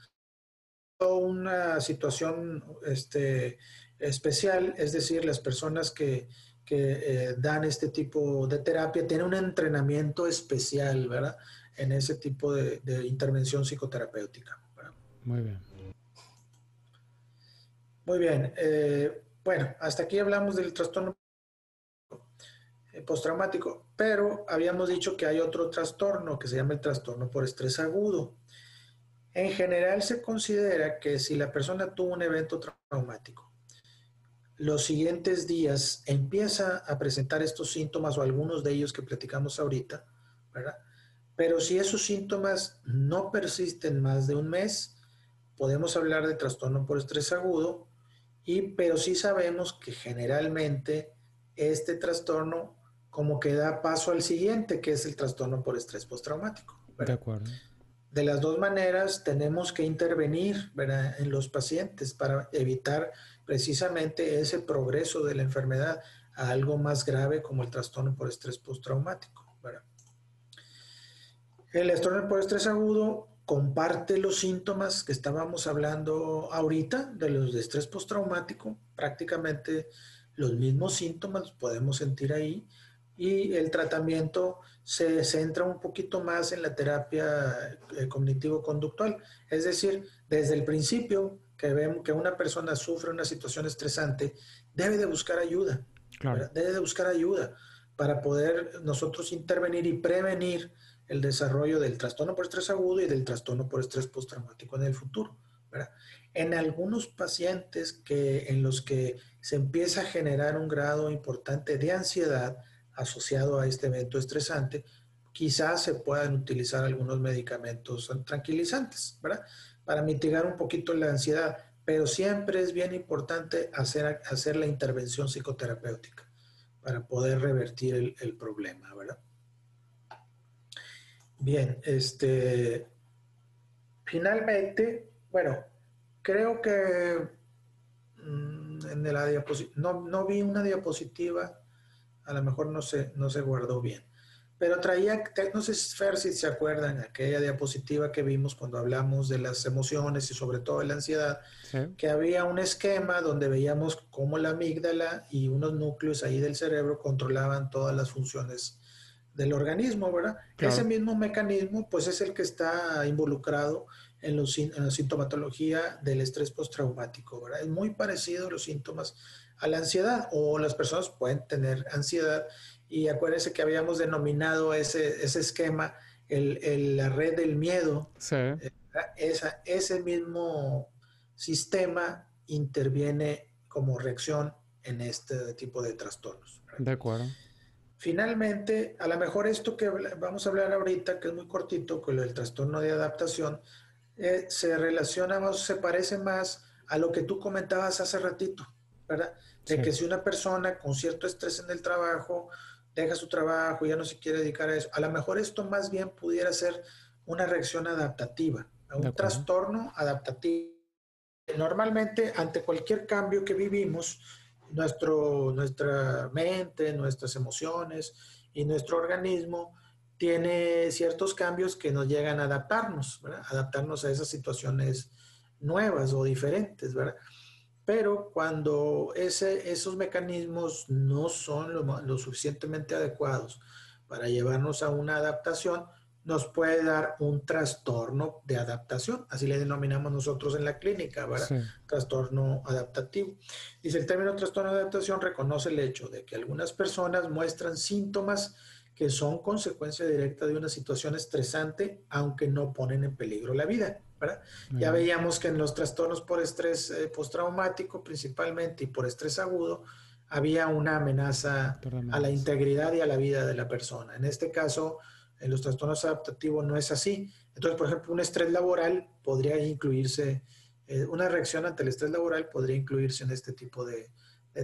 Una situación este, especial, es decir, las personas que, eh, dan este tipo de terapia tienen un entrenamiento especial, ¿verdad? En ese tipo de, intervención psicoterapéutica. Muy bien. Muy bien. Eh, bueno, hasta aquí hablamos del trastorno eh, postraumático, pero habíamos dicho que hay otro trastorno que se llama el trastorno por estrés agudo. En general se considera que si la persona tuvo un evento traumático, los siguientes días empieza a presentar estos síntomas o algunos de ellos que platicamos ahorita, ¿verdad? Pero si esos síntomas no persisten más de un mes, podemos hablar de trastorno por estrés agudo y, pero sí sabemos que generalmente este trastorno como que da paso al siguiente, que es el trastorno por estrés postraumático. De acuerdo. De las dos maneras tenemos que intervenir en los pacientes para evitar precisamente ese progreso de la enfermedad a algo más grave como el trastorno por estrés postraumático. El trastorno por estrés agudo comparte los síntomas que estábamos hablando ahorita de los de estrés postraumático, prácticamente los mismos síntomas los podemos sentir ahí y el tratamiento se centra un poquito más en la terapia eh, cognitivo-conductual, es decir, desde el principio que vemos que una persona sufre una situación estresante, debe de buscar ayuda, debe de buscar ayuda para poder nosotros intervenir y prevenir el desarrollo del trastorno por estrés agudo y del trastorno por estrés postraumático en el futuro. En algunos pacientes que, en los que se empieza a generar un grado importante de ansiedad asociado a este evento estresante, quizás se puedan utilizar algunos medicamentos tranquilizantes, Para mitigar un poquito la ansiedad, pero siempre es bien importante hacer, hacer la intervención psicoterapéutica para poder revertir el, el problema, ¿verdad? Bien, este, finalmente, bueno, creo que mm, en la diapositiva, no, no, vi una diapositiva, a lo mejor no se, no se guardó bien, pero traía, no sé Fer, si se acuerdan, aquella diapositiva que vimos cuando hablamos de las emociones y sobre todo de la ansiedad, que había un esquema donde veíamos cómo la amígdala y unos núcleos ahí del cerebro controlaban todas las funciones del organismo, ¿verdad? Ese mismo mecanismo, pues es el que está involucrado en, los, la sintomatología del estrés postraumático, ¿verdad? Es muy parecido los síntomas a la ansiedad o las personas pueden tener ansiedad y acuérdense que habíamos denominado ese, ese esquema el, la red del miedo. Sí. Esa, ese mismo sistema interviene como reacción en este tipo de trastornos. De acuerdo. Finalmente, a lo mejor esto que vamos a hablar ahorita, que es muy cortito, con el trastorno de adaptación, eh, se relaciona más, se parece más a lo que tú comentabas hace ratito, ¿verdad? De que si una persona con cierto estrés en el trabajo deja su trabajo y ya no se quiere dedicar a eso, a lo mejor esto más bien pudiera ser una reacción adaptativa, un trastorno adaptativo. Normalmente, ante cualquier cambio que vivimos, nuestro, nuestra mente, nuestras emociones y nuestro organismo tiene ciertos cambios que nos llegan a adaptarnos, adaptarnos a esas situaciones nuevas o diferentes, ¿verdad? Pero cuando ese, esos mecanismos no son lo, lo suficientemente adecuados para llevarnos a una adaptación, nos puede dar un trastorno de adaptación, así le denominamos nosotros en la clínica, ¿verdad? Trastorno adaptativo. Dice el término trastorno de adaptación reconoce el hecho de que algunas personas muestran síntomas que son consecuencia directa de una situación estresante, aunque no ponen en peligro la vida, ¿verdad? Ya veíamos que en los trastornos por estrés eh, postraumático principalmente y por estrés agudo, había una amenaza a la integridad y a la vida de la persona. En este caso, en los trastornos adaptativos no es así. Entonces, por ejemplo, un estrés laboral podría incluirse, eh, una reacción ante el estrés laboral podría incluirse en este tipo de,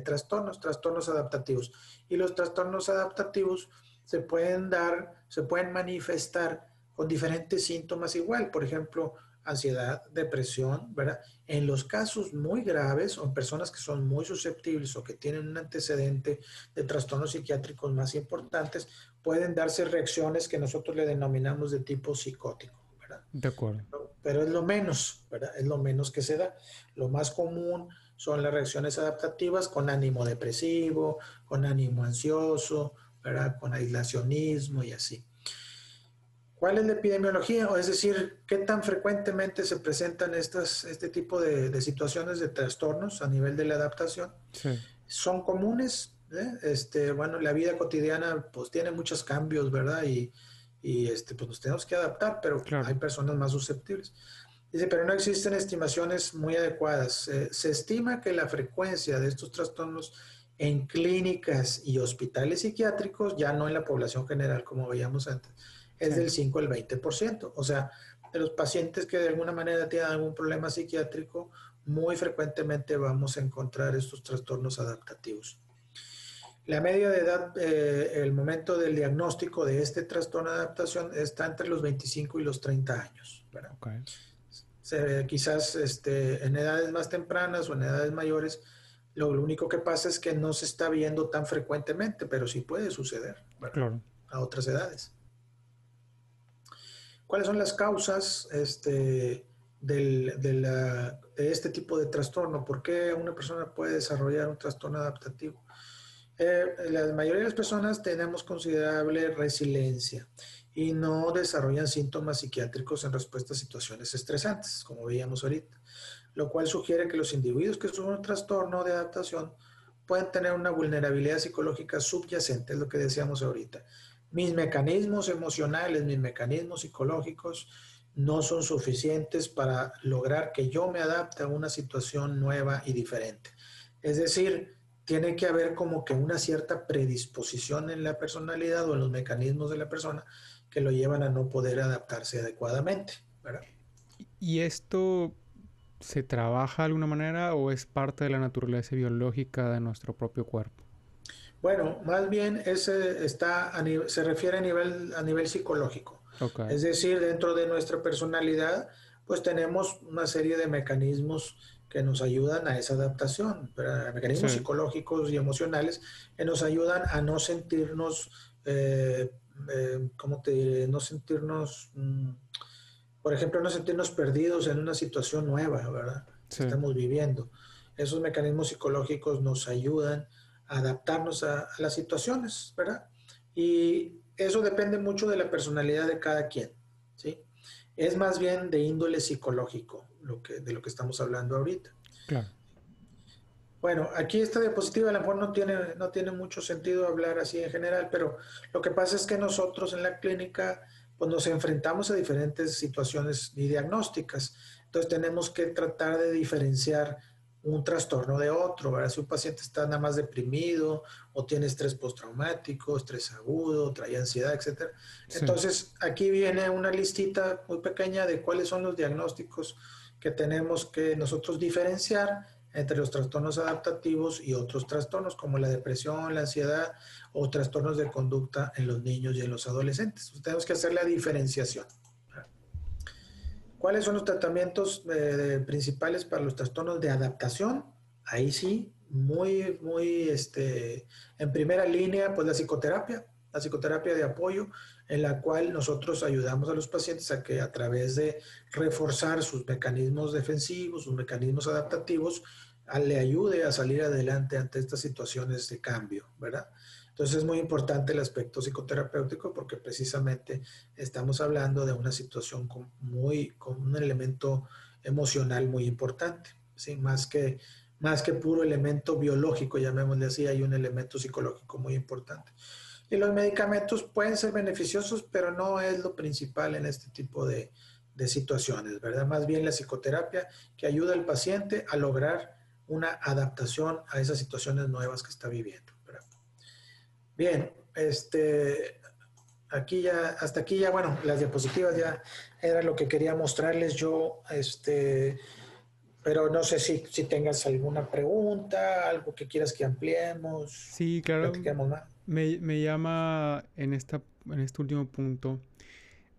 trastornos, trastornos adaptativos. Y los trastornos adaptativos se pueden dar, se pueden manifestar con diferentes síntomas igual, por ejemplo, ansiedad, depresión, ¿verdad? En los casos muy graves o personas que son muy susceptibles o que tienen un antecedente de trastornos psiquiátricos más importantes, pueden darse reacciones que nosotros le denominamos de tipo psicótico, ¿verdad? De acuerdo. Pero es lo menos, ¿verdad? Es lo menos que se da. Lo más común son las reacciones adaptativas con ánimo depresivo, con ánimo ansioso, ¿verdad? Con aislacionismo y así. ¿Cuál es la epidemiología? O es decir, ¿qué tan frecuentemente se presentan estas, este tipo de, situaciones de trastornos a nivel de la adaptación? Sí. ¿Son comunes? ¿Eh? Este, bueno, la vida cotidiana pues tiene muchos cambios, ¿verdad? Y, y este, pues nos tenemos que adaptar, pero hay personas más susceptibles. Dice, pero no existen estimaciones muy adecuadas. se estima que la frecuencia de estos trastornos en clínicas y hospitales psiquiátricos, ya no en la población general como veíamos antes, es del 5 al 20%. O sea, de los pacientes que de alguna manera tienen algún problema psiquiátrico, muy frecuentemente vamos a encontrar estos trastornos adaptativos. La media de edad, eh, el momento del diagnóstico de este trastorno de adaptación está entre los 25 y los 30 años. quizás este, en edades más tempranas o en edades mayores, lo, único que pasa es que no se está viendo tan frecuentemente, pero sí puede suceder a otras edades. ¿Cuáles son las causas este, de este tipo de trastorno? ¿Por qué una persona puede desarrollar un trastorno adaptativo? Eh, la mayoría de las personas tenemos considerable resiliencia y no desarrollan síntomas psiquiátricos en respuesta a situaciones estresantes, como veíamos ahorita, lo cual sugiere que los individuos que sufren un trastorno de adaptación pueden tener una vulnerabilidad psicológica subyacente, es lo que decíamos ahorita. Mis mecanismos emocionales, mis mecanismos psicológicos no son suficientes para lograr que yo me adapte a una situación nueva y diferente. Es decir, tiene que haber como que una cierta predisposición en la personalidad o en los mecanismos de la persona que lo llevan a no poder adaptarse adecuadamente. ¿Y esto se trabaja de alguna manera o es parte de la naturaleza biológica de nuestro propio cuerpo? Bueno, más bien ese está se refiere a nivel, a nivel psicológico. Es decir, dentro de nuestra personalidad, pues tenemos una serie de mecanismos que nos ayudan a esa adaptación, mecanismos psicológicos y emocionales que nos ayudan a no sentirnos eh, eh, ¿cómo te diré? No sentirnos, mm, por ejemplo, no sentirnos perdidos en una situación nueva, ¿verdad? Que estamos viviendo. Esos mecanismos psicológicos nos ayudan a adaptarnos a, las situaciones, ¿verdad? Y eso depende mucho de la personalidad de cada quien, ¿sí? Es más bien de índole psicológico lo que, de lo que estamos hablando ahorita. Claro. Bueno, aquí esta diapositiva a lo mejor no tiene, no tiene mucho sentido hablar así en general, pero lo que pasa es que nosotros en la clínica pues nos enfrentamos a diferentes situaciones y diagnósticas. Entonces tenemos que tratar de diferenciar un trastorno de otro, ¿verdad? Si un paciente está nada más deprimido o tiene estrés postraumático, estrés agudo, trae ansiedad, etc. Entonces aquí viene una listita muy pequeña de cuáles son los diagnósticos que tenemos que nosotros diferenciar entre los trastornos adaptativos y otros trastornos como la depresión, la ansiedad o trastornos de conducta en los niños y en los adolescentes. tenemos que hacer la diferenciación. ¿Cuáles son los tratamientos eh, principales para los trastornos de adaptación? Ahí sí, muy, muy, este, en primera línea, pues la psicoterapia, la psicoterapia de apoyo, en la cual nosotros ayudamos a los pacientes a que a través de reforzar sus mecanismos defensivos, sus mecanismos adaptativos, le ayude a salir adelante ante estas situaciones de cambio, ¿verdad? Entonces es muy importante el aspecto psicoterapéutico porque precisamente estamos hablando de una situación con, muy, con un elemento emocional muy importante, ¿sí? Más que, más que puro elemento biológico, llamémosle así, hay un elemento psicológico muy importante. Y los medicamentos pueden ser beneficiosos, pero no es lo principal en este tipo de, de situaciones, ¿verdad? Más bien la psicoterapia que ayuda al paciente a lograr una adaptación a esas situaciones nuevas que está viviendo. Bien, este, aquí ya, hasta aquí ya, bueno, las diapositivas ya era lo que quería mostrarles yo, este, pero no sé si, si tengas alguna pregunta, algo que quieras que ampliemos. Sí, claro. Me, me, llama en, esta, en este último punto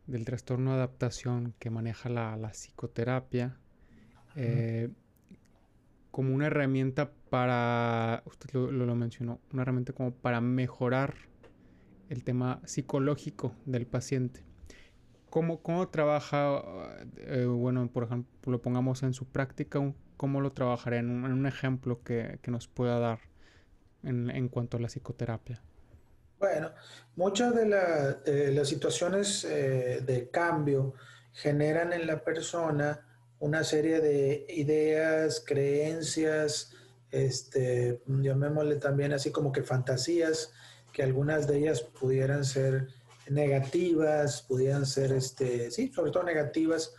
del trastorno de adaptación que maneja la, la psicoterapia eh, como una herramienta para, usted lo, mencionó, una herramienta como para mejorar el tema psicológico del paciente. ¿Cómo, cómo trabaja, eh, bueno, por ejemplo, lo pongamos en su práctica, cómo lo trabajaré en un, ejemplo que, que, nos pueda dar en, en, cuanto a la psicoterapia? Bueno, muchas de, las situaciones eh, de cambio generan en la persona una serie de ideas, creencias, este, llamémosle también así como que fantasías, que algunas de ellas pudieran ser negativas, pudieran ser, este, sí, sobre todo negativas,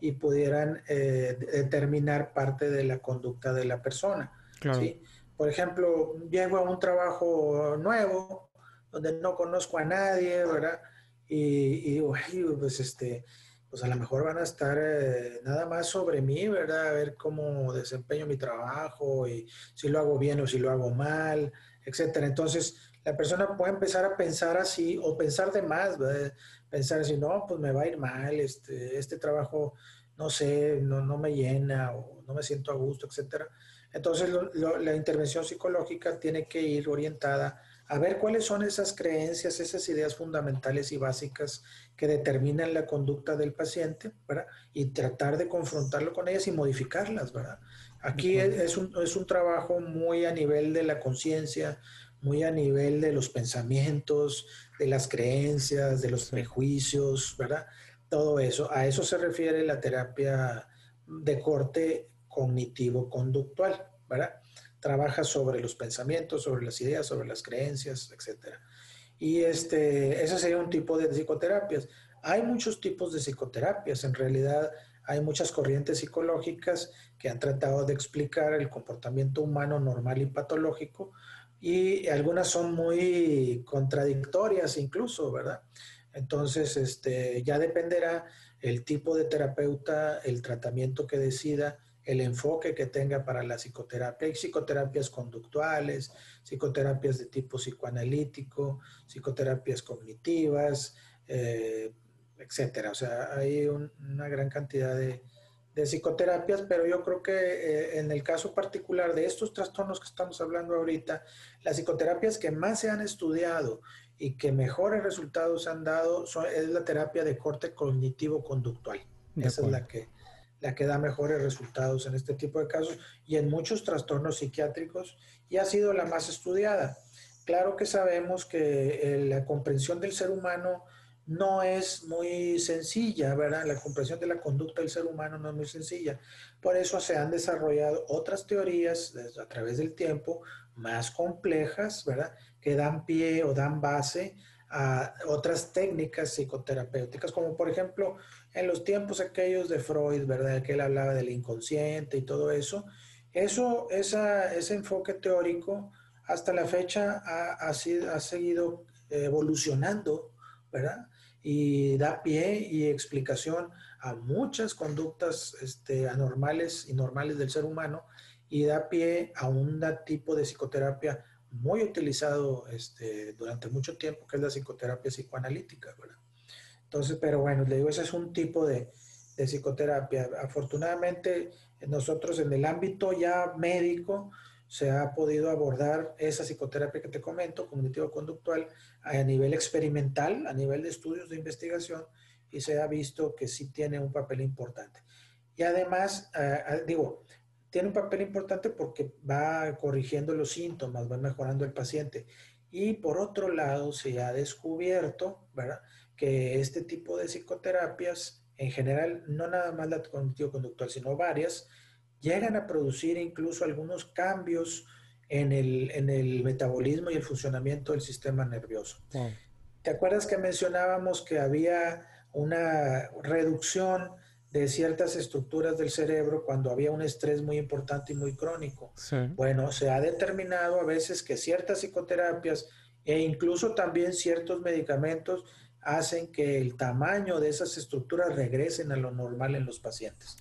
y pudieran eh, determinar parte de la conducta de la persona. ¿sí? Por ejemplo, llego a un trabajo nuevo donde no conozco a nadie, ¿verdad? Y, y digo, pues este, pues a lo mejor van a estar eh, nada más sobre mí, ¿verdad? A ver cómo desempeño mi trabajo y si lo hago bien o si lo hago mal, etcétera. Entonces, la persona puede empezar a pensar así o pensar de más, ¿verdad? pensar así, no, pues me va a ir mal, este, este trabajo, no sé, no, no me llena o no me siento a gusto, etcétera. Entonces, la intervención psicológica tiene que ir orientada a ver cuáles son esas creencias, esas ideas fundamentales y básicas que determinan la conducta del paciente, ¿verdad? Y tratar de confrontarlo con ellas y modificarlas, ¿verdad? Aquí es un, es un trabajo muy a nivel de la conciencia, muy a nivel de los pensamientos, de las creencias, de los prejuicios, ¿verdad? Todo eso. A eso se refiere la terapia de corte cognitivo-conductual, ¿verdad? Trabaja sobre los pensamientos, sobre las ideas, sobre las creencias, etc. Y este, ese sería un tipo de psicoterapias. Hay muchos tipos de psicoterapias, en realidad hay muchas corrientes psicológicas que han tratado de explicar el comportamiento humano normal y patológico y algunas son muy contradictorias incluso, ¿verdad? Entonces, este, ya dependerá el tipo de terapeuta, el tratamiento que decida el enfoque que tenga para la psicoterapia. Hay psicoterapias conductuales, psicoterapias de tipo psicoanalítico, psicoterapias cognitivas, eh, etcétera. O sea, hay una gran cantidad de, psicoterapias, pero yo creo que eh, en el caso particular de estos trastornos que estamos hablando ahorita, las psicoterapias que más se han estudiado y que mejores resultados han dado son, es la terapia de corte cognitivo-conductual. Esa es la que, la que da mejores resultados en este tipo de casos y en muchos trastornos psiquiátricos y ha sido la más estudiada. Claro que sabemos que eh, la comprensión del ser humano no es muy sencilla, ¿verdad? La comprensión de la conducta del ser humano no es muy sencilla. Por eso se han desarrollado otras teorías a través del tiempo más complejas, ¿verdad? Que dan pie o dan base a otras técnicas psicoterapéuticas, como por ejemplo en los tiempos aquellos de Freud, ¿verdad? Que él hablaba del inconsciente y todo eso. Eso, esa, ese enfoque teórico hasta la fecha ha, ha, ha seguido evolucionando, ¿verdad? Y da pie y explicación a muchas conductas este, anormales y normales del ser humano y da pie a un tipo de psicoterapia muy utilizado este, durante mucho tiempo, que es la psicoterapia psicoanalítica, ¿verdad? Entonces, pero bueno, le digo, ese es un tipo de, de psicoterapia. Afortunadamente, nosotros en el ámbito ya médico se ha podido abordar esa psicoterapia que te comento, cognitivo-conductual, a nivel experimental, a nivel de estudios de investigación, y se ha visto que sí tiene un papel importante. Y además, digo, tiene un papel importante porque va corrigiendo los síntomas, va mejorando el paciente. Y por otro lado, se ha descubierto, ¿verdad? Que este tipo de psicoterapias, en general, no nada más la cognitivo-conductual, sino varias, llegan a producir incluso algunos cambios en el, en el metabolismo y el funcionamiento del sistema nervioso. ¿Te acuerdas que mencionábamos que había una reducción de ciertas estructuras del cerebro cuando había un estrés muy importante y muy crónico. Bueno, se ha determinado a veces que ciertas psicoterapias e incluso también ciertos medicamentos hacen que el tamaño de esas estructuras regresen a lo normal en los pacientes.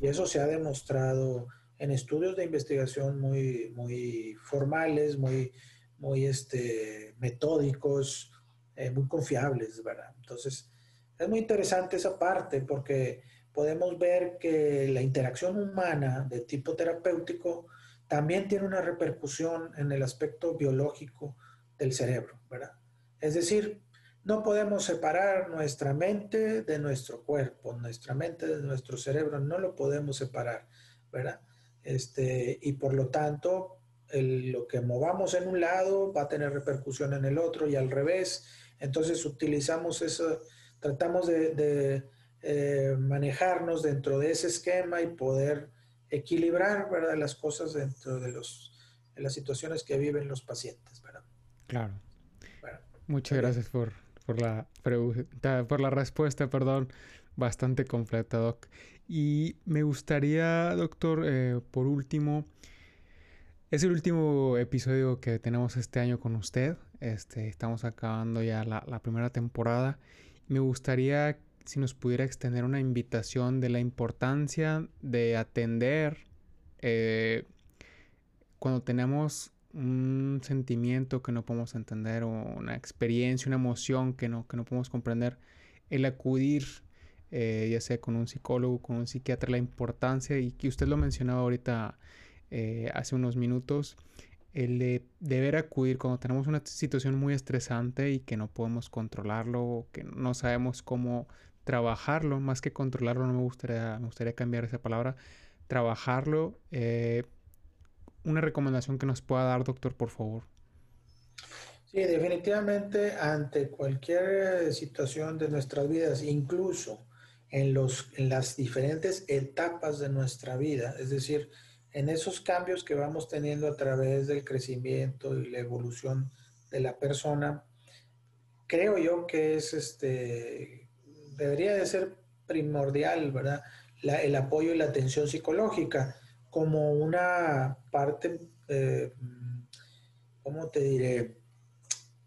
Y, eso, se ha demostrado en estudios de investigación muy, muy formales, muy, muy este, metódicos, eh, muy confiables, ¿verdad? Entonces, es muy interesante esa parte porque podemos ver que la interacción humana de tipo terapéutico también tiene una repercusión en el aspecto biológico del cerebro, ¿verdad? Es decir, no podemos separar nuestra mente de nuestro cuerpo, nuestra mente de nuestro cerebro, no lo podemos separar, ¿verdad? Este, y por lo tanto, lo que movamos en un lado va a tener repercusión en el otro y al revés. Entonces utilizamos eso, tratamos de, eh, manejarnos dentro de ese esquema y poder equilibrar ¿verdad? las cosas dentro de, los, de las situaciones que viven los pacientes. ¿verdad? Claro. Muchas gracias por, por, la pregunta, por la respuesta, perdón, bastante completa, Doc. Y me gustaría, doctor, eh, por último, es el último episodio que tenemos este año con usted. Este, estamos acabando ya la, primera temporada. Me gustaría si nos pudiera extender una invitación de la importancia de atender eh, cuando tenemos un sentimiento que no podemos entender o una experiencia, una emoción que no, que no podemos comprender, el acudir, eh, ya sea con un psicólogo, con un psiquiatra, la importancia, y que usted lo mencionaba ahorita eh, hace unos minutos, el de deber acudir cuando tenemos una situación muy estresante y que no podemos controlarlo, o que no sabemos cómo trabajarlo, más que controlarlo, no me gustaría, me gustaría cambiar esa palabra, trabajarlo. Eh, una recomendación que nos pueda dar, doctor, por favor. Sí, definitivamente ante cualquier situación de nuestras vidas, incluso en, los, en las diferentes etapas de nuestra vida, es decir, en esos cambios que vamos teniendo a través del crecimiento y la evolución de la persona, creo yo que es este, debería de ser primordial, ¿verdad? el apoyo y la atención psicológica como una parte, eh, ¿cómo te diré?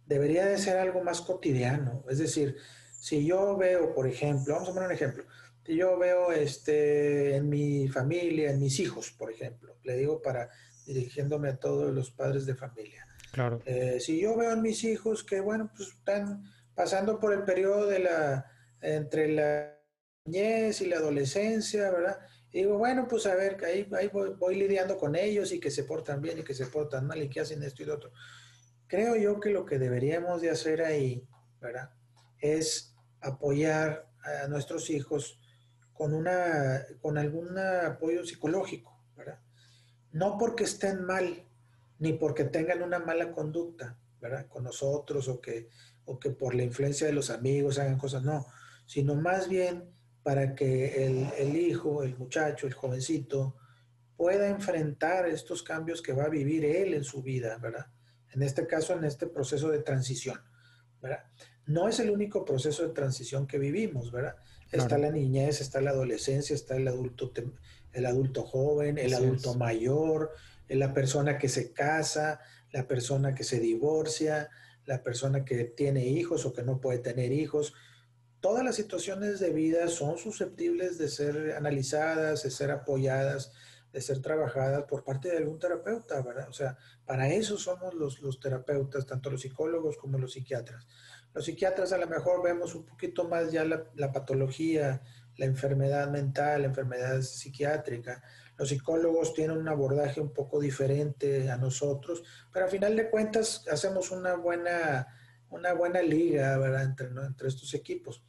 Debería de ser algo más cotidiano. Es decir, si yo veo, por ejemplo, vamos a poner un ejemplo, si yo veo este, en mi familia, en mis hijos, por ejemplo, le digo para dirigiéndome a todos los padres de familia. Claro. Eh, si yo veo en mis hijos que, bueno, pues están pasando por el periodo de la, entre la niñez y la adolescencia, ¿verdad? Digo, bueno, pues a ver, ahí, ahí voy, lidiando con ellos y que se portan bien y que se portan mal y que hacen esto y lo otro. Creo yo que lo que deberíamos de hacer ahí, ¿verdad? Es apoyar a nuestros hijos con, una, con algún apoyo psicológico, ¿verdad? No porque estén mal, ni porque tengan una mala conducta, ¿verdad? Con nosotros o que, o que por la influencia de los amigos hagan cosas, no, sino más bien para que el, hijo, el muchacho, el jovencito, pueda enfrentar estos cambios que va a vivir él en su vida, ¿verdad? En este caso, en este proceso de transición, ¿verdad? No es el único proceso de transición que vivimos, ¿verdad? Está la niñez, está la adolescencia, está el adulto, el adulto joven, el adulto mayor, la persona que se casa, la persona que se divorcia, la persona que tiene hijos o que no puede tener hijos todas las situaciones de vida son susceptibles de ser analizadas, de ser apoyadas, de ser trabajadas por parte de algún terapeuta, ¿verdad? O sea, para eso somos los, los terapeutas, tanto los psicólogos como los psiquiatras. Los psiquiatras a lo mejor vemos un poquito más ya la, la patología, la enfermedad mental, la enfermedad psiquiátrica. Los psicólogos tienen un abordaje un poco diferente a nosotros, pero a final de cuentas hacemos una buena una buena liga, ¿verdad? Entre, entre estos equipos.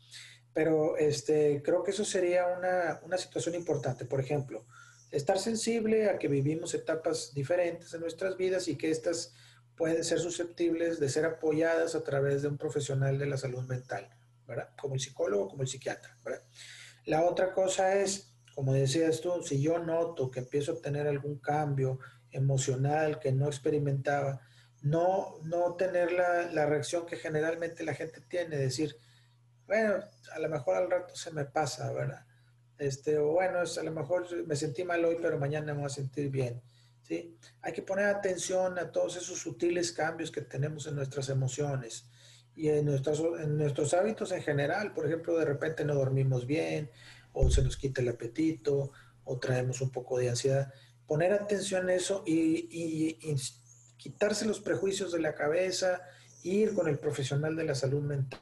Pero este, creo que eso sería una, una situación importante. Por ejemplo, estar sensible a que vivimos etapas diferentes en nuestras vidas y que éstas pueden ser susceptibles de ser apoyadas a través de un profesional de la salud mental, ¿verdad? Como el psicólogo, como el psiquiatra, ¿verdad? La otra cosa es, como decías tú, si yo noto que empiezo a tener algún cambio emocional que no experimentaba, no, no tener la, reacción que generalmente la gente tiene, decir, bueno, a lo mejor al rato se me pasa, ¿verdad? Este, o bueno, a lo mejor me sentí mal hoy, pero mañana me voy a sentir bien. ¿sí? Hay que poner atención a todos esos sutiles cambios que tenemos en nuestras emociones y en nuestros, en nuestros hábitos en general. Por ejemplo, de repente no dormimos bien, o se nos quita el apetito, o traemos un poco de ansiedad. Poner atención a eso y, y quitarse los prejuicios de la cabeza, ir con el profesional de la salud mental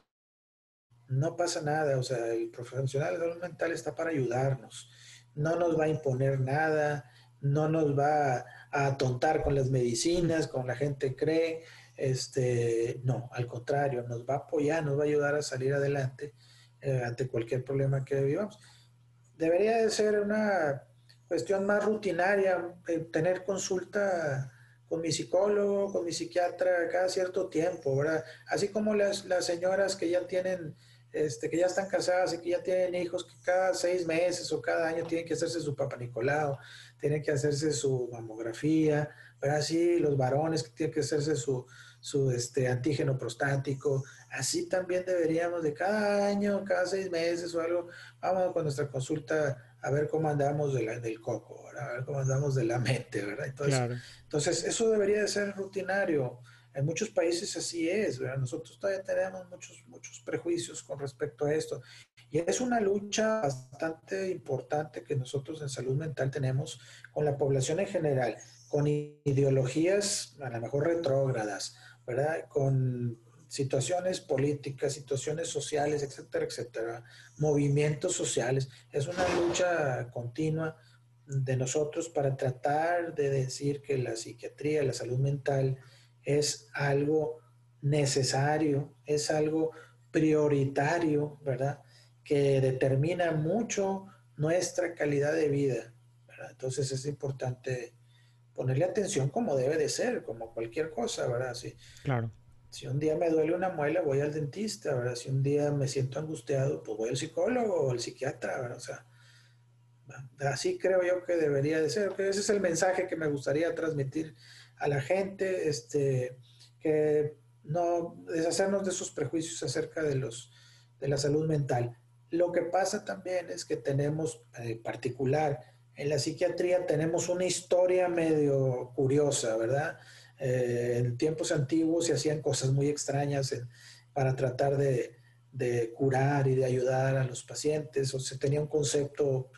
no pasa nada, o sea, el profesional de salud mental está para ayudarnos, no nos va a imponer nada, no nos va a atontar con las medicinas, como la gente cree, este, no, al contrario, nos va a apoyar, nos va a ayudar a salir adelante eh, ante cualquier problema que vivamos. Debería de ser una cuestión más rutinaria, eh, tener consulta con mi psicólogo, con mi psiquiatra cada cierto tiempo, ¿verdad? Así como las, las señoras que ya tienen este, que ya están casadas y que ya tienen hijos, que cada seis meses o cada año tienen que hacerse su papá Nicolau, tienen que hacerse su mamografía, pero así los varones que tienen que hacerse su, su este, antígeno prostático, así también deberíamos de cada año, cada seis meses o algo, vamos con nuestra consulta a ver cómo andamos de la, del coco, a ver cómo andamos de la mente, ¿verdad? Entonces, entonces eso debería de ser rutinario. En muchos países así es, ¿verdad? Nosotros todavía tenemos muchos, muchos prejuicios con respecto a esto. Y es una lucha bastante importante que nosotros en salud mental tenemos con la población en general, con ideologías a lo mejor retrógradas, ¿verdad? Con situaciones políticas, situaciones sociales, etcétera, etcétera, movimientos sociales. Es una lucha continua de nosotros para tratar de decir que la psiquiatría, la salud mental, es algo necesario, es algo prioritario, ¿verdad? Que determina mucho nuestra calidad de vida, ¿verdad? Entonces es importante ponerle atención como debe de ser, como cualquier cosa, ¿verdad? Si, claro. Si un día me duele una muela, voy al dentista, ¿verdad? Si un día me siento angustiado, pues voy al psicólogo o al psiquiatra. O sea, así creo yo que debería de ser. Ese es el mensaje que me gustaría transmitir a la gente, este, que no deshacernos de esos prejuicios acerca de, los, de la salud mental. Lo que pasa también es que tenemos, en eh, particular, en la psiquiatría tenemos una historia medio curiosa, ¿verdad? Eh, en tiempos antiguos se hacían cosas muy extrañas para tratar de, curar y de ayudar a los pacientes, o se tenía un concepto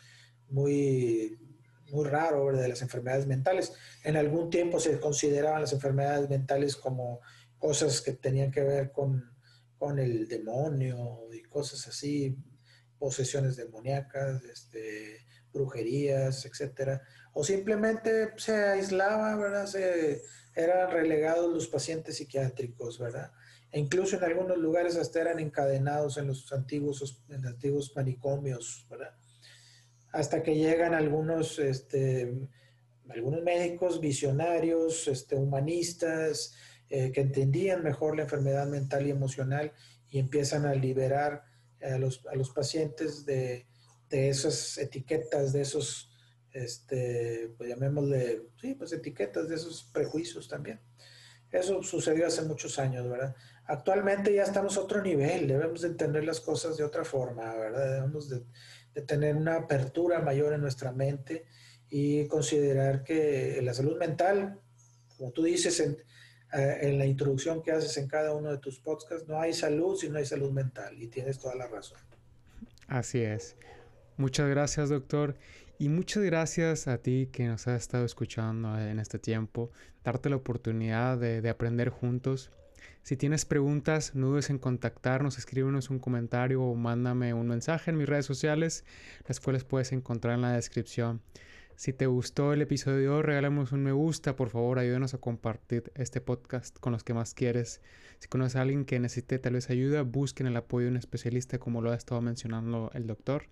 muy muy raro de las enfermedades mentales. En algún tiempo se consideraban las enfermedades mentales como cosas que tenían que ver con, con el demonio y cosas así, posesiones demoníacas, este, brujerías, etcétera. O simplemente se aislaba, ¿verdad? Eran relegados los pacientes psiquiátricos, ¿verdad? E incluso en algunos lugares hasta eran encadenados en los antiguos, en antiguos manicomios, ¿verdad? hasta que llegan algunos, este, algunos médicos visionarios, este, humanistas, eh, que entendían mejor la enfermedad mental y emocional y empiezan a liberar a los, a los pacientes de, de, esas etiquetas, de esos, este, pues llamémosle, sí, pues etiquetas, de esos prejuicios también. Eso sucedió hace muchos años, ¿verdad? Actualmente ya estamos a otro nivel, debemos de entender las cosas de otra forma, ¿verdad? Debemos de, de tener una apertura mayor en nuestra mente y considerar que la salud mental, como tú dices en, eh, en, la introducción que haces en cada uno de tus podcasts, no hay salud si no hay salud mental y tienes toda la razón. Así es. Muchas gracias, doctor. Y muchas gracias a ti que nos has estado escuchando en este tiempo, darte la oportunidad de, de aprender juntos. Si tienes preguntas, no dudes en contactarnos, escríbenos un comentario o mándame un mensaje en mis redes sociales, las cuales puedes encontrar en la descripción. Si te gustó el episodio, regálamos un me gusta, por favor, ayúdanos a compartir este podcast con los que más quieres. Si conoces a alguien que necesite tal vez ayuda, busquen el apoyo de un especialista como lo ha estado mencionando el doctor.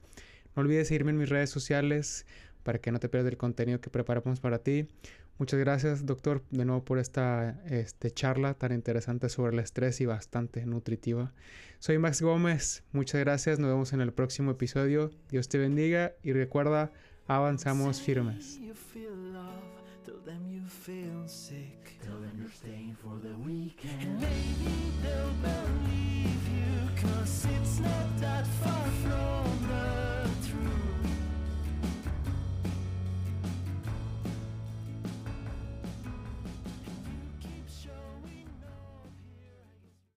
No olvides seguirme en mis redes sociales para que no te pierdas el contenido que preparamos para ti. Muchas gracias, doctor, de nuevo por esta este, charla tan interesante sobre el estrés y bastante nutritiva. Soy Max Gómez, muchas gracias, nos vemos en el próximo episodio. Dios te bendiga y recuerda, avanzamos firmes. Cause it's not that far from us.